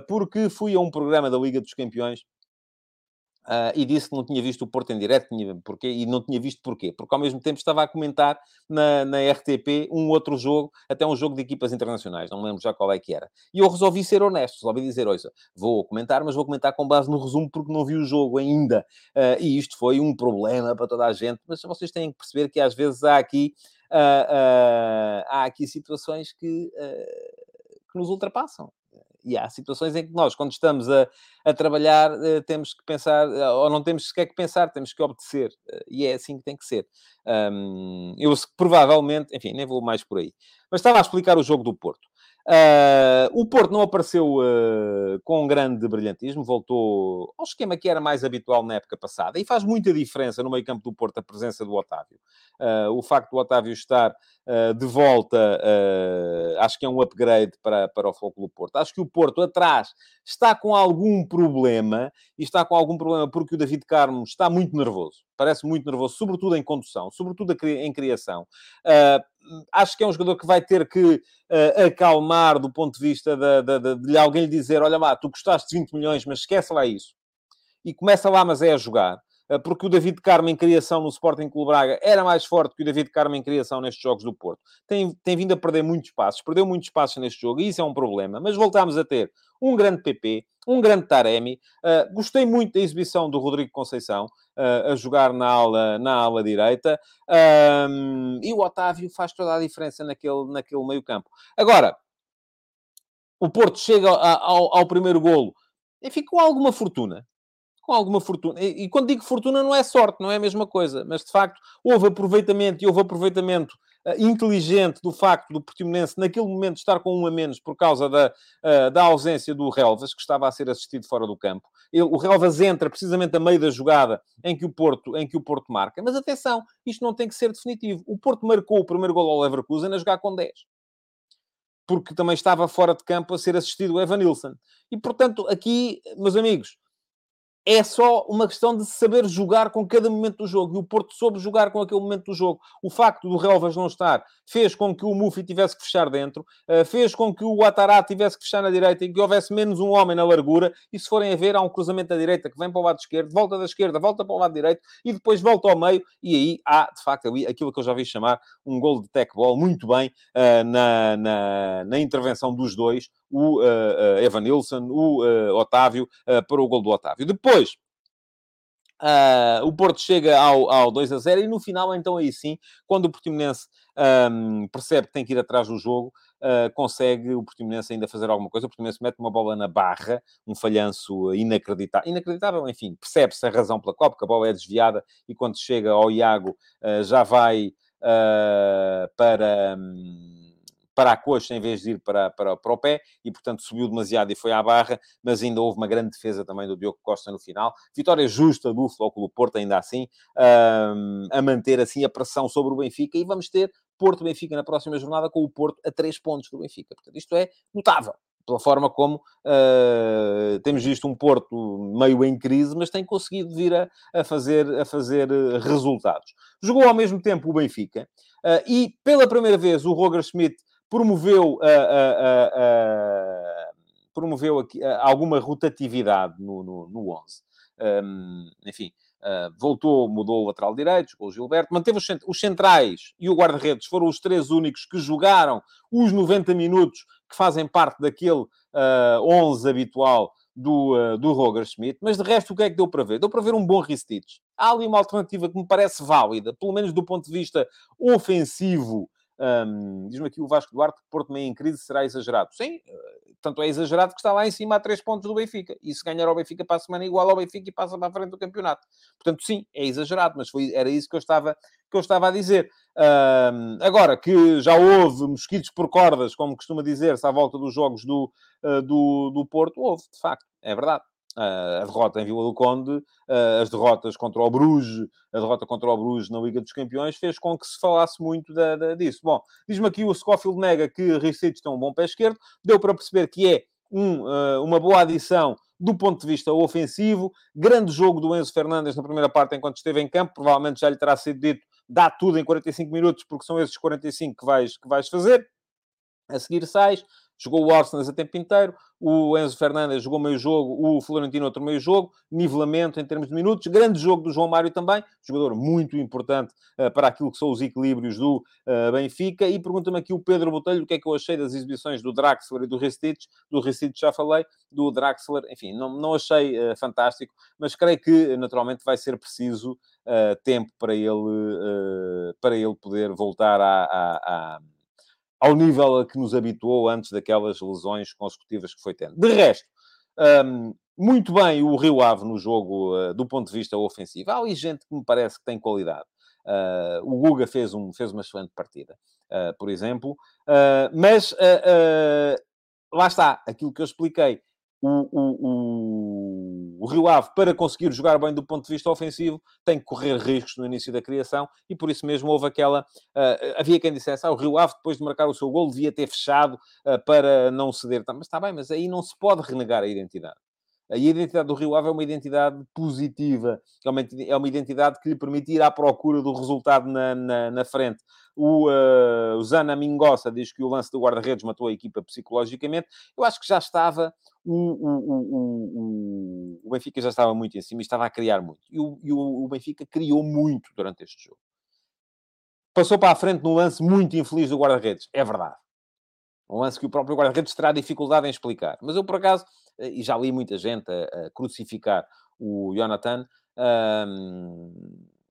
porque fui a um programa da Liga dos Campeões Uh, e disse que não tinha visto o Porto em direto, tinha, porque, e não tinha visto porquê. Porque ao mesmo tempo estava a comentar na, na RTP um outro jogo, até um jogo de equipas internacionais, não me lembro já qual é que era. E eu resolvi ser honesto, resolvi dizer, olha, vou comentar, mas vou comentar com base no resumo porque não vi o jogo ainda. Uh, e isto foi um problema para toda a gente, mas vocês têm que perceber que às vezes há aqui, uh, há aqui situações que, que nos ultrapassam e há situações em que nós, quando estamos a, a trabalhar, uh, temos que pensar, uh, ou não temos sequer que pensar, temos que obedecer. Uh, e é assim que tem que ser. Um, eu provavelmente, enfim, nem vou mais por aí. Mas estava a explicar o jogo do Porto. Uh, o Porto não apareceu uh, com grande brilhantismo, voltou ao esquema que era mais habitual na época passada. E faz muita diferença no meio campo do Porto a presença do Otávio. Uh, o facto do Otávio estar de volta, acho que é um upgrade para, para o do Porto. Acho que o Porto atrás está com algum problema, e está com algum problema porque o David Carmo está muito nervoso. Parece muito nervoso, sobretudo em condução, sobretudo em criação acho que é um jogador que vai ter que uh, acalmar do ponto de vista de, de, de, de, alguém lhe dizer: olha lá, tu gostaste de 20 milhões, mas esquece lá isso. E começa lá, mas é a jogar. Uh, porque o David Carmo em criação no Sporting Clube Braga era mais forte que o David Carmo em criação nestes jogos do Porto. Tem, tem vindo a perder muitos passos, perdeu muitos passos neste jogo e isso é um problema. Mas voltámos a ter um grande PP, um grande Taremi. Uh, gostei muito da exibição do Rodrigo Conceição uh, a jogar na ala, na ala direita. Um, e o Otávio faz toda a diferença naquele, naquele meio campo. Agora, o Porto chega ao, ao primeiro golo e ficou alguma fortuna com alguma fortuna. E, e, quando digo fortuna, não é sorte, não é a mesma coisa, mas de facto houve aproveitamento e houve aproveitamento uh, inteligente do facto do Portimonense, naquele momento, estar com um a menos por causa da, uh, da ausência do Relvas, que estava a ser assistido fora do campo. Ele, o Relvas entra precisamente a meio da jogada em que, o Porto, em que o Porto marca. Mas atenção, isto não tem que ser definitivo. O Porto marcou o primeiro gol ao Leverkusen a jogar com 10 porque também estava fora de campo a ser assistido o Evan Nilsson. E, portanto, aqui, meus amigos, é só uma questão de saber jogar com cada momento do jogo. E o Porto soube jogar com aquele momento do jogo. O facto do Relvas não estar fez com que o Mufi tivesse que fechar dentro, eh, fez com que o Atará tivesse que fechar na direita e que houvesse menos um homem na largura. E se forem a ver, há um cruzamento da direita que vem para o lado esquerdo, volta da esquerda, volta para o lado direito e depois volta ao meio. E aí há, de facto, aquilo que eu já vi chamar um gol de tech ball muito bem uh, na, na, na intervenção dos dois o uh, Evan Nilsson, o Otávio, para o gol do Otávio. Depois, o Porto chega ao, ao 2 a 0 e no final, então, aí sim, quando o Portimonense um, percebe que tem que ir atrás do jogo, uh, consegue o Portimonense ainda fazer alguma coisa. O Portimonense mete uma bola na barra, um falhanço inacreditável. Inacreditável, enfim, percebe-se a razão pela qual, porque a bola é desviada e quando chega ao Iago uh, já vai uh, para, um, para a coxa em vez de ir para, para, para o pé e, portanto, subiu demasiado e foi à barra, mas ainda houve uma grande defesa também do Diogo Costa no final. Vitória justa do Flóculo Porto, ainda assim, a manter assim a pressão sobre o Benfica e vamos ter Porto-Benfica na próxima jornada com o Porto a três pontos do Benfica. Portanto, isto é notável pela forma como uh, temos visto um Porto meio em crise, mas tem conseguido vir a, a fazer, a fazer eh, resultados. Jogou ao mesmo tempo o Benfica uh, e, pela primeira vez, o Roger Schmidt promoveu, promoveu aqui, alguma rotatividade no, no, no 11. Um, enfim, Uh, voltou, mudou o lateral direito, com o Gilberto, manteve os, cent os centrais e o guarda-redes, foram os três únicos que jogaram os 90 minutos que fazem parte daquele uh, ah, 11 habitual do, uh, do Roger Schmidt, mas de resto o que é que deu para ver? Deu para ver um bom Ristich. Há ali uma alternativa que me parece válida, pelo menos do ponto de vista ofensivo. Um, Diz-me aqui o Vasco Duarte que Porto meio em crise será exagerado. Sim, tanto é exagerado que está lá em cima a três pontos do Benfica. E se ganhar ao Benfica para a semana, igual ao Benfica e passa para a frente do campeonato. Portanto, sim, é exagerado, mas foi, era isso que eu estava, que eu estava a dizer. Uh, agora, que já houve mosquitos por cordas, como costuma dizer-se, à volta dos jogos do, uh, do, do Porto, houve, de facto, é verdade. A derrota em Vila do Conde, uh, as derrotas contra o Bruges, a derrota contra o Bruges na Liga dos Campeões, fez com que se falasse muito da, da, disso. Bom, diz-me aqui o Scofield Mega que Ricete tem um bom pé esquerdo, deu para perceber que é um, uh, uma boa adição do ponto de vista ofensivo. Grande jogo do Enzo Fernandes na primeira parte enquanto esteve em campo, provavelmente já lhe terá sido dito, dá tudo em 45 minutos, porque são esses 45 que vais, que vais fazer. A seguir sais, Jogou o Arsenal a tempo inteiro, o Enzo Fernandes jogou meio jogo, o Florentino outro meio jogo, nivelamento em termos de minutos, grande jogo do João Mário também, jogador muito importante uh, para aquilo que são os equilíbrios do uh, Benfica, e pergunta-me aqui o Pedro Botelho o que é que eu achei das exibições do Draxler e do Restich, do Restich já falei, do Draxler, enfim, não, não achei uh, fantástico, mas creio que naturalmente vai ser preciso tempo para ele, para ele poder voltar a ao nível a que nos habituou antes daquelas lesões consecutivas que foi tendo. De resto, um, muito bem o Rio Ave no jogo uh, do ponto de vista ofensivo. Há ali gente que me parece que tem qualidade. Uh, o Guga fez, um, fez uma excelente partida, uh, por exemplo. mas lá está, aquilo que eu expliquei o, o, Rio Ave, para conseguir jogar bem do ponto de vista ofensivo, tem que correr riscos no início da criação e por isso mesmo houve aquela. Uh, havia quem dissesse: ah, o Rio Ave, depois de marcar o seu gol, devia ter fechado uh, para não ceder. Mas está bem, mas aí não se pode renegar a identidade. A identidade do Rio Ave é uma identidade positiva, é uma, é identidade que lhe permite ir à procura do resultado na, na, na frente. O, uh, o Zana Mingossa diz que o lance do guarda-redes matou a equipa psicologicamente. Eu acho que já estava, o, o, o, Benfica já estava muito em cima e estava a criar muito. E, o, e o Benfica criou muito durante este jogo. Passou para a frente num lance muito infeliz do guarda-redes, é verdade. Um lance que o próprio guarda-redes terá dificuldade em explicar. Mas eu, por acaso, eh, e já li muita gente a, a crucificar o Jonathan,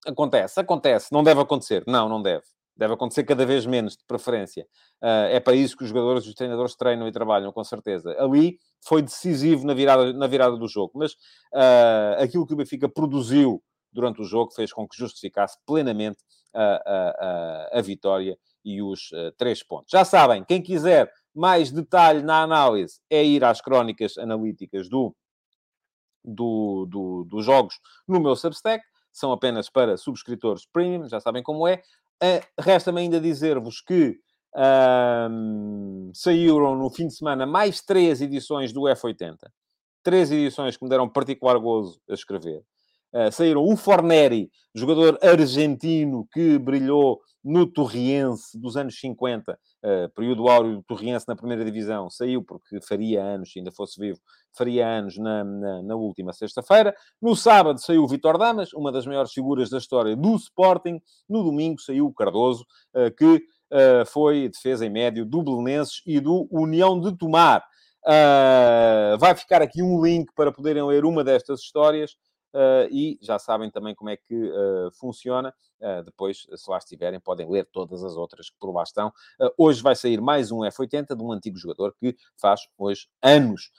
acontece, acontece. Não deve acontecer. Não, não deve. Deve acontecer cada vez menos, de preferência. Uh, é para isso que os jogadores e os treinadores treinam e trabalham, com certeza. Ali foi decisivo na virada, na virada do jogo. Mas uh, aquilo que o Benfica produziu durante o jogo fez com que justificasse plenamente a, a, a, a vitória e os uh, três pontos. Já sabem, quem quiser mais detalhe na análise é ir às crónicas analíticas do, do, do, dos jogos no meu Substack. São apenas para subscritores premium, já sabem como é. Uh, Resta-me ainda dizer-vos que um, saíram no fim de semana mais três edições do F80. Três edições que me deram particular gozo a escrever. Uh, saíram o Forneri, jogador argentino que brilhou no Torriense dos anos 50, uh, eh, período áureo do Torriense na primeira divisão, saiu porque faria anos, se ainda fosse vivo, faria anos na, na, na última sexta-feira. No sábado saiu o Vitor Damas, uma das maiores figuras da história do Sporting. No domingo saiu o Cardoso, uh, que foi defesa em médio do Belenenses e do União de Tomar. vai ficar aqui um link para poderem ler uma destas histórias e já sabem também como é que uh, funciona. Uh, depois, se lá estiverem, podem ler todas as outras que por lá estão. hoje vai sair mais um F80 de um antigo jogador que faz hoje anos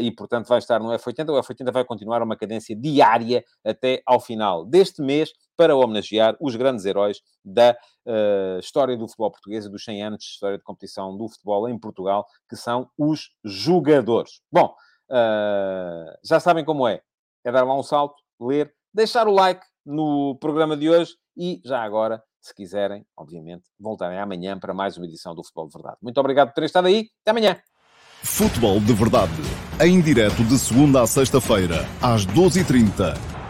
e, portanto, vai estar no F80. O F80 vai continuar uma cadência diária até ao final deste mês para homenagear os grandes heróis da uh, história do futebol português e dos 100 anos de história de competição do futebol em Portugal, que são os jogadores. Bom, uh, já sabem como é. É dar lá um salto, ler, deixar o like no programa de hoje e já agora, se quiserem, obviamente, voltarem amanhã para mais uma edição do Futebol de Verdade. Muito obrigado por terem estado aí. Até amanhã. Futebol de Verdade. Em direto de segunda a sexta-feira, às 12h30